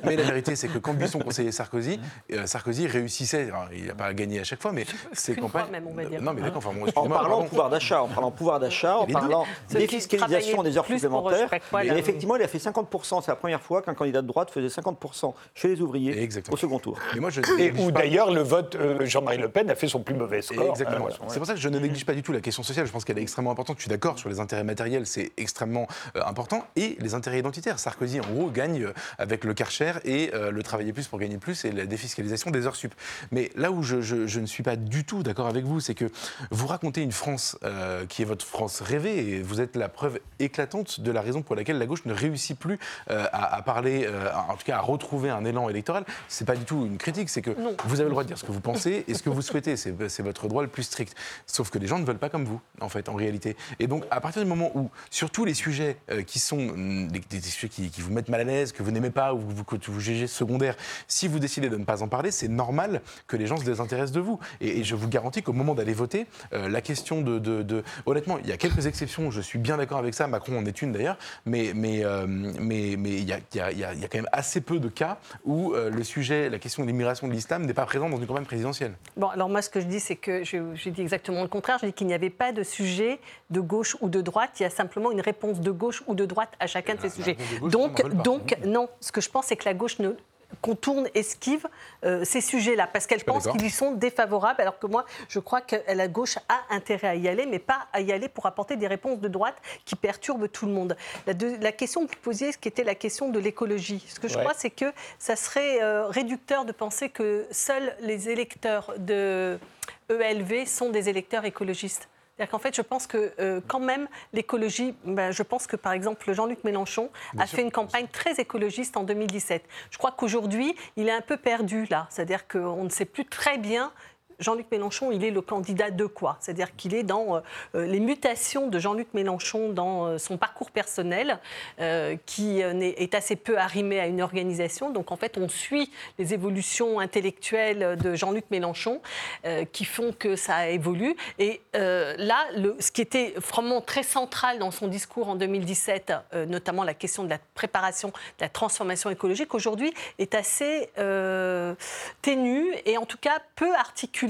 mais la vérité, c'est que quand Buisson conseillait Sarkozy, euh, Sarkozy réussissait. alors, il n'a pas gagné à chaque fois, mais ses campagnes. même, on va dire. Non, mais d'accord. Enfin, bon, En parlant pardon. pouvoir d'achat, en parlant pouvoir d'achat, en parlant défiscalisation des heures supplémentaires. Et effectivement, il a fait 50%. C'est la première fois qu'un candidat de droite faisait 50% chez les ouvriers Exactement. au second tour. Mais moi, je Et où pas- d'ailleurs le vote, euh, Jean-Marie Le Pen a fait son plus mauvais score. Exactement. Euh, C'est pour ça que je ne néglige pas du tout la question sociale. Je pense qu'elle est extrêmement importante. Je suis d'accord sur les intérêts matériels, c'est extrêmement euh, important. Et les intérêts identitaires. Sarkozy, en gros, gagne avec le Karcher et euh, le travailler plus pour gagner plus et la défiscalisation des heures sup. Mais là où je, je- je ne suis pas du tout d'accord avec vous, c'est que vous racontez une France euh, qui est votre France rêvée et vous êtes la preuve éclatante de la raison pour laquelle la gauche ne réussit plus euh, à, à parler, euh, en tout cas à retrouver un élan électoral. C'est pas du tout une critique, c'est que Non. vous avez le droit de dire ce que vous pensez et ce que vous souhaitez. C'est votre droit le plus strict. Sauf que les gens ne veulent pas comme vous, en fait, en réalité. Et donc, à partir du moment où, sur tous les sujets euh, qui sont hum, des, sujets qui, qui vous mettent mal à l'aise, que vous n'aimez pas ou vous- que vous jugez secondaires, si vous décidez de ne pas en parler, c'est normal que les gens se désintéressent de vous. Et, et je vous garantis qu'au moment d'aller voter, euh, la question de, de- de- Honnêtement, il y a quelques exceptions, je suis bien d'accord avec ça, Macron en est une d'ailleurs, mais mais euh, mais mais il y a, il y a- il y a- il y a quand même assez peu de cas où euh, le sujet, la question de l'immigration de l'islam n'est pas présent dans une campagne présidentielle. Bon, alors moi, ce que je dis, c'est que j'ai dit exactement le contraire. Je dis qu'il n'y avait pas de sujet de gauche ou de droite. Il y a simplement une réponse de gauche ou de droite à chacun de ces sujets. réponse de gauche, Donc, donc, non. Ce que je pense, c'est que la gauche ne contourne, esquive ces sujets-là, parce qu'elle pense qu'ils y sont défavorables, alors que moi, je crois que la gauche a intérêt à y aller, mais pas à y aller pour apporter des réponses de droite qui perturbent tout le monde. La, question que vous posiez, ce qui était la question de l'écologie, ce que je crois, c'est que ça serait réducteur de penser que seuls les électeurs de ELV sont des électeurs écologistes. C'est-à-dire qu'en fait, je pense que euh, quand même, l'écologie, ben, je pense que par exemple, Jean-Luc Mélenchon a fait une campagne très écologiste en 2017. Je crois qu'aujourd'hui, il est un peu perdu là. C'est-à-dire qu'on ne sait plus très bien Jean-Luc Mélenchon, il est le candidat de quoi? C'est-à-dire qu'il est dans euh, euh, les mutations de Jean-Luc Mélenchon dans euh, son parcours personnel, qui est assez peu arrimé à une organisation. Donc en fait, on suit les évolutions intellectuelles de Jean-Luc Mélenchon qui font que ça évolue. Et là, ce qui était vraiment très central dans son discours en 2017, notamment la question de la préparation de la transformation écologique, aujourd'hui est assez ténue et en tout cas peu articulée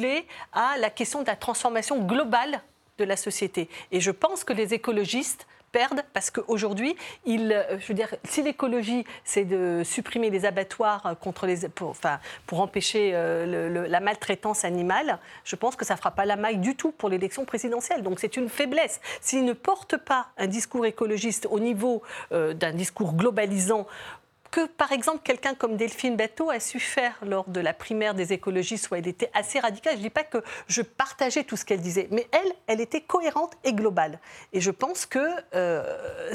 à la question de la transformation globale de la société. Et je pense que les écologistes perdent parce qu'aujourd'hui, euh, si l'écologie, c'est de supprimer les abattoirs contre les, pour, empêcher euh, la maltraitance animale, je pense que ça ne fera pas la maille du tout pour l'élection présidentielle. Donc c'est une faiblesse. S'ils ne portent pas un discours écologiste au niveau euh, d'un discours globalisant que, par exemple, quelqu'un comme Delphine Bateau a su faire lors de la primaire des écologistes, où elle était assez radicale. Je ne dis pas que je partageais tout ce qu'elle disait, mais elle, elle était cohérente et globale. Et je pense qu'il euh,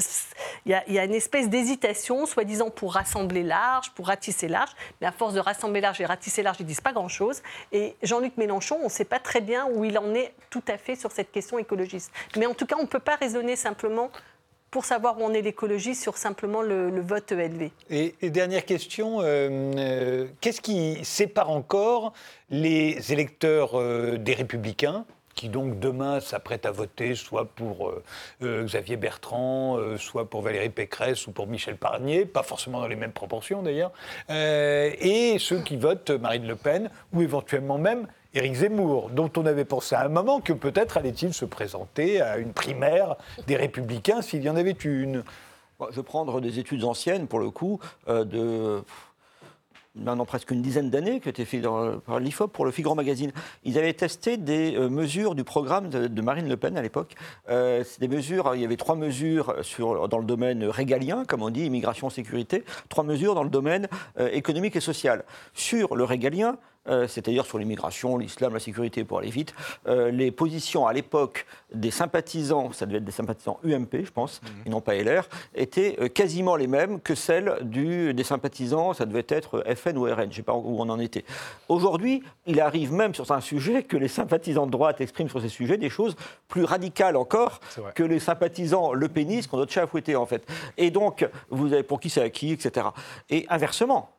y, y, a une espèce d'hésitation, soi-disant pour rassembler large, pour ratisser large, mais à force de rassembler large et ratisser large, ils ne disent pas grand-chose. Et Jean-Luc Mélenchon, on ne sait pas très bien où il en est tout à fait sur cette question écologiste. Mais en tout cas, on ne peut pas raisonner simplement pour savoir où on est l'écologie sur simplement le, vote élevé. Et, dernière question, euh, euh, qu'est-ce qui sépare encore les électeurs euh, des républicains qui donc demain s'apprêtent à voter soit pour Xavier Bertrand, soit pour Valérie Pécresse ou pour Michel Parnier, pas forcément dans les mêmes proportions d'ailleurs, et ceux qui votent Marine Le Pen ou éventuellement même Éric Zemmour, dont on avait pensé à un moment que peut-être allait-il se présenter à une primaire des Républicains s'il y en avait une. Je vais prendre des études anciennes, pour le coup, euh, de maintenant presque une dizaine d'années, a été fait par l'IFOP pour le Figaro Magazine. Ils avaient testé des euh, mesures du programme de, Marine Le Pen à l'époque. Euh, des mesures, il y avait trois mesures sur, dans le domaine régalien, comme on dit, immigration, sécurité, trois mesures dans le domaine économique et social. Sur le régalien, euh, c'est-à-dire sur l'immigration, l'islam, la sécurité, pour aller vite. Euh, les positions à l'époque des sympathisants, ça devait être des sympathisants UMP, je pense, mhm. et non pas LR, étaient euh, quasiment les mêmes que celles des sympathisants, ça devait être FN ou RN, je ne sais pas où on en était. Aujourd'hui, il arrive même sur un sujet que les sympathisants de droite expriment sur ces sujets des choses plus radicales encore que les sympathisants le pénis qu'on a chat à fouetter, en fait. Et donc, vous avez pour qui c'est acquis, etc. Et inversement,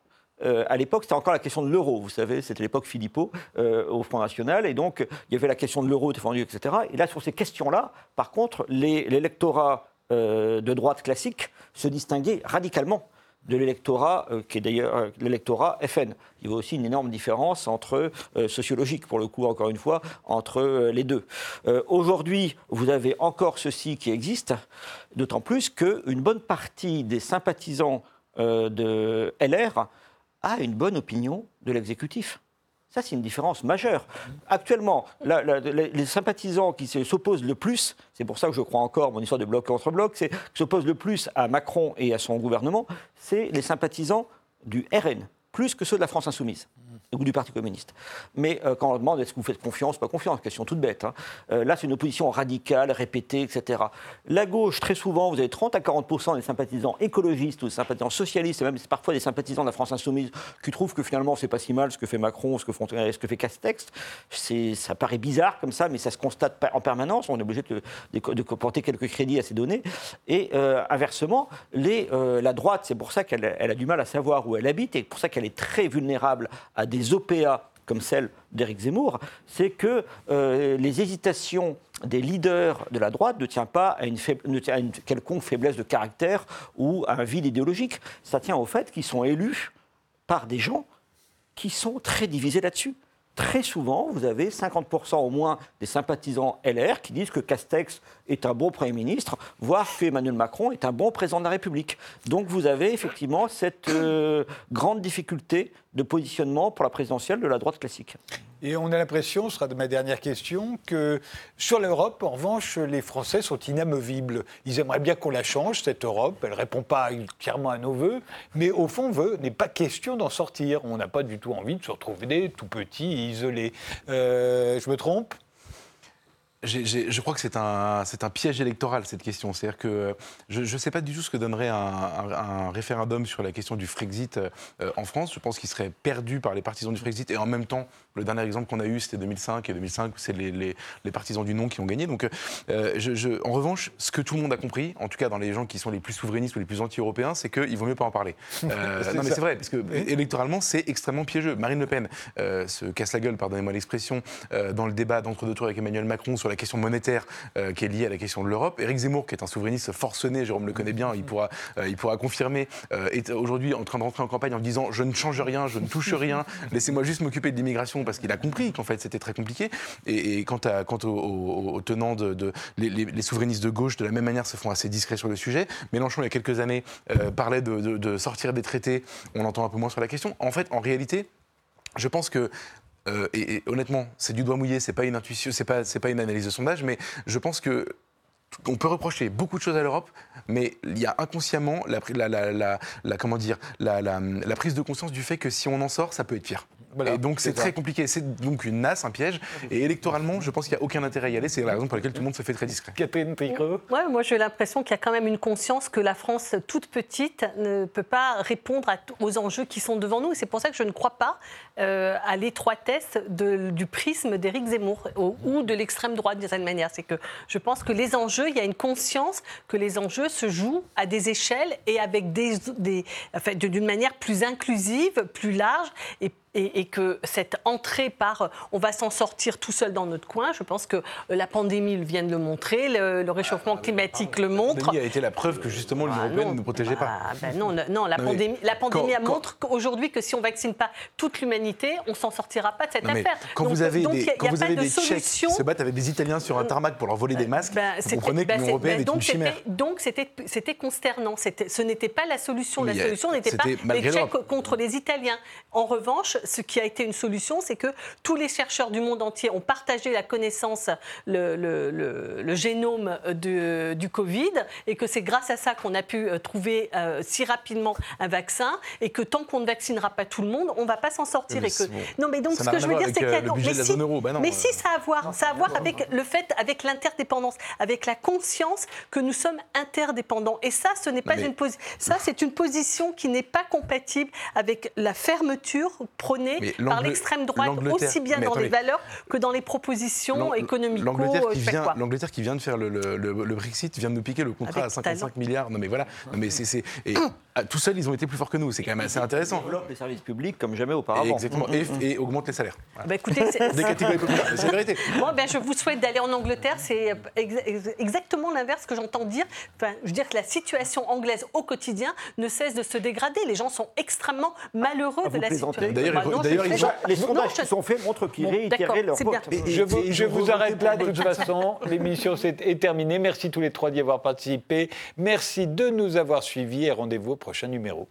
euh, à l'époque, c'était encore la question de l'euro. Vous savez, c'était l'époque Philippot euh, au Front National. Et donc, il y avait la question de l'euro défendu, etc. Et là, sur ces questions-là, par contre, l'électorat euh, de droite classique se distinguait radicalement de l'électorat qui est d'ailleurs l'électorat FN. Il y a aussi une énorme différence entre sociologique, pour le coup, encore une fois, entre les deux. Aujourd'hui, vous avez encore ceci qui existe, d'autant plus qu'une bonne partie des sympathisants de LR a une bonne opinion de l'exécutif. Ça, c'est une différence majeure. Actuellement, les sympathisants qui s'opposent le plus, c'est pour ça que je crois encore, mon histoire de bloc contre bloc, c'est qui s'opposent le plus à Macron et à son gouvernement, c'est les sympathisants du RN, plus que ceux de la France insoumise ou du Parti communiste. Mais euh, quand on demande est-ce que vous faites confiance, pas confiance, question toute bête. Hein. Euh, là, c'est une opposition radicale, répétée, etc. La gauche, très souvent, vous avez 30 à 40 des sympathisants écologistes ou des sympathisants socialistes, et même parfois des sympathisants de la France insoumise, qui trouvent que finalement, c'est pas si mal ce que fait Macron, ce que, font, ce que fait Castex. Ça paraît bizarre comme ça, mais ça se constate en permanence. On est obligé de, de, porter quelques crédits à ces données. Et euh, inversement, la droite, c'est pour ça qu'elle a du mal à savoir où elle habite, et pour ça qu'elle est très vulnérable à des OPA comme celle d'Éric Zemmour, c'est que euh, les hésitations des leaders de la droite ne tiennent pas à une, à une, quelconque faiblesse de caractère ou à un vide idéologique. Ça tient au fait qu'ils sont élus par des gens qui sont très divisés là-dessus. Très souvent, vous avez 50% au moins des sympathisants LR qui disent que Castex est un bon Premier ministre, voire que Emmanuel Macron est un bon président de la République. Donc vous avez effectivement cette euh, grande difficulté de positionnement pour la présidentielle de la droite classique. Et on a l'impression, ce sera de ma dernière question, que sur l'Europe, en revanche, les Français sont inamovibles. Ils aimeraient bien qu'on la change, cette Europe. Elle ne répond pas clairement à nos voeux. Mais au fond, veut, n'est pas question d'en sortir. On n'a pas du tout envie de se retrouver tout petits, isolés. Euh, je me trompe? Je crois que c'est un, piège électoral, cette question. C'est-à-dire que je ne sais pas du tout ce que donnerait un, référendum sur la question du Frexit euh, en France. Je pense qu'il serait perdu par les partisans du Frexit. Et en même temps, le dernier exemple qu'on a eu, c'était 2005. Et 2005, c'est les, les, partisans du non qui ont gagné. Donc, euh, je, en revanche, ce que tout le monde a compris, en tout cas dans les gens qui sont les plus souverainistes ou les plus anti-européens, c'est qu'il vaut mieux pas en parler. Euh, non, mais c'est vrai, parce que électoralement, c'est extrêmement piégeux. Marine Le Pen se casse la gueule, pardonnez-moi l'expression, dans le débat d'entre-deux tours avec Emmanuel Macron sur la question monétaire euh, qui est liée à la question de l'Europe. Éric Zemmour, qui est un souverainiste forcené, Jérôme le connaît bien, il pourra, euh, il pourra confirmer, euh, est aujourd'hui en train de rentrer en campagne en disant je ne change rien, je ne touche rien, laissez-moi juste m'occuper de l'immigration parce qu'il a compris qu'en fait c'était très compliqué. Et, quant, à, quant aux, tenants de, les, souverainistes de gauche, de la même manière, se font assez discrets sur le sujet. Mélenchon, il y a quelques années, parlait de, sortir des traités. On entend un peu moins sur la question. En fait, en réalité, je pense que euh, et, honnêtement, c'est du doigt mouillé, c'est pas une intuition, c'est pas, une analyse de sondage, mais je pense que on peut reprocher beaucoup de choses à l'Europe, mais il y a inconsciemment la, prise de conscience du fait que si on en sort, ça peut être pire et donc c'est très compliqué. C'est donc une nasse, un piège. Et électoralement, je pense qu'il n'y a aucun intérêt à y aller. C'est la raison pour laquelle tout le monde se fait très discret. Catherine Tricot ouais, Moi, j'ai l'impression qu'il y a quand même une conscience que la France toute petite ne peut pas répondre aux enjeux qui sont devant nous. C'est pour ça que je ne crois pas euh, à l'étroitesse du prisme d'Éric Zemmour ou de l'extrême droite d'une certaine manière. C'est que je pense que les enjeux, il y a une conscience que les enjeux se jouent à des échelles et avec des, des enfin, d'une manière plus inclusive, plus large et et, que cette entrée par on va s'en sortir tout seul dans notre coin, je pense que la pandémie vient de le montrer, le, réchauffement climatique le montre. La pandémie a été la preuve que justement l'Union ah, européenne ne protégeait pas. Ah, ben non, non, la pandémie, la pandémie montre aujourd'hui que si on vaccine pas toute l'humanité, on s'en sortira pas de cette affaire. Quand vous avez des, quand vous avez des Tchèques qui se battent avec des Italiens sur un tarmac pour leur voler des masques, ben, vous comprenez que ben, l'Union européenne est une chimère. Donc c'était consternant. Ce n'était pas la solution. La solution n'était pas les Tchèques contre les Italiens. En revanche, ce qui a été une solution, c'est que tous les chercheurs du monde entier ont partagé la connaissance, le, le, génome de, du Covid, et que c'est grâce à ça qu'on a pu euh, trouver euh, si rapidement un vaccin, et que tant qu'on ne vaccinera pas tout le monde, on ne va pas s'en sortir. Mais et que... Non, mais donc ce que je veux dire, c'est qu'il y a. Euh, mais, si, bah mais si, ça a à voir, ça a à voir avec le fait, avec l'interdépendance, avec la conscience que nous sommes interdépendants. Et ça, ce n'est pas une position. Ça, c'est une position qui n'est pas compatible avec la fermeture prônée par l'extrême droite, aussi bien dans les valeurs que dans les propositions économiques. L'Angleterre qui, vient de faire le, Brexit vient de nous piquer le contrat à 55 milliards. Non mais voilà. Non, mais c'est, et tout seul, ils ont été plus forts que nous. C'est quand même assez intéressant. Ils développent les services publics comme jamais auparavant. exactement. Et, et augmentent les salaires. Bah, écoutez, c'est, Des catégories populaires. C'est la vérité. Moi, ben, je vous souhaite d'aller en Angleterre. C'est exactement l'inverse que j'entends dire. Enfin, je veux dire que la situation anglaise au quotidien ne cesse de se dégrader. Les gens sont extrêmement malheureux ah, de la situation. D'ailleurs, bah, les sondages qui sont faits montrent qu'ils réitéraient leur vote. Je vous, je vous arrête là de toute façon. L'émission est terminée. Merci tous les trois d'y avoir participé. Merci de nous avoir suivis et rendez-vous au prochain numéro.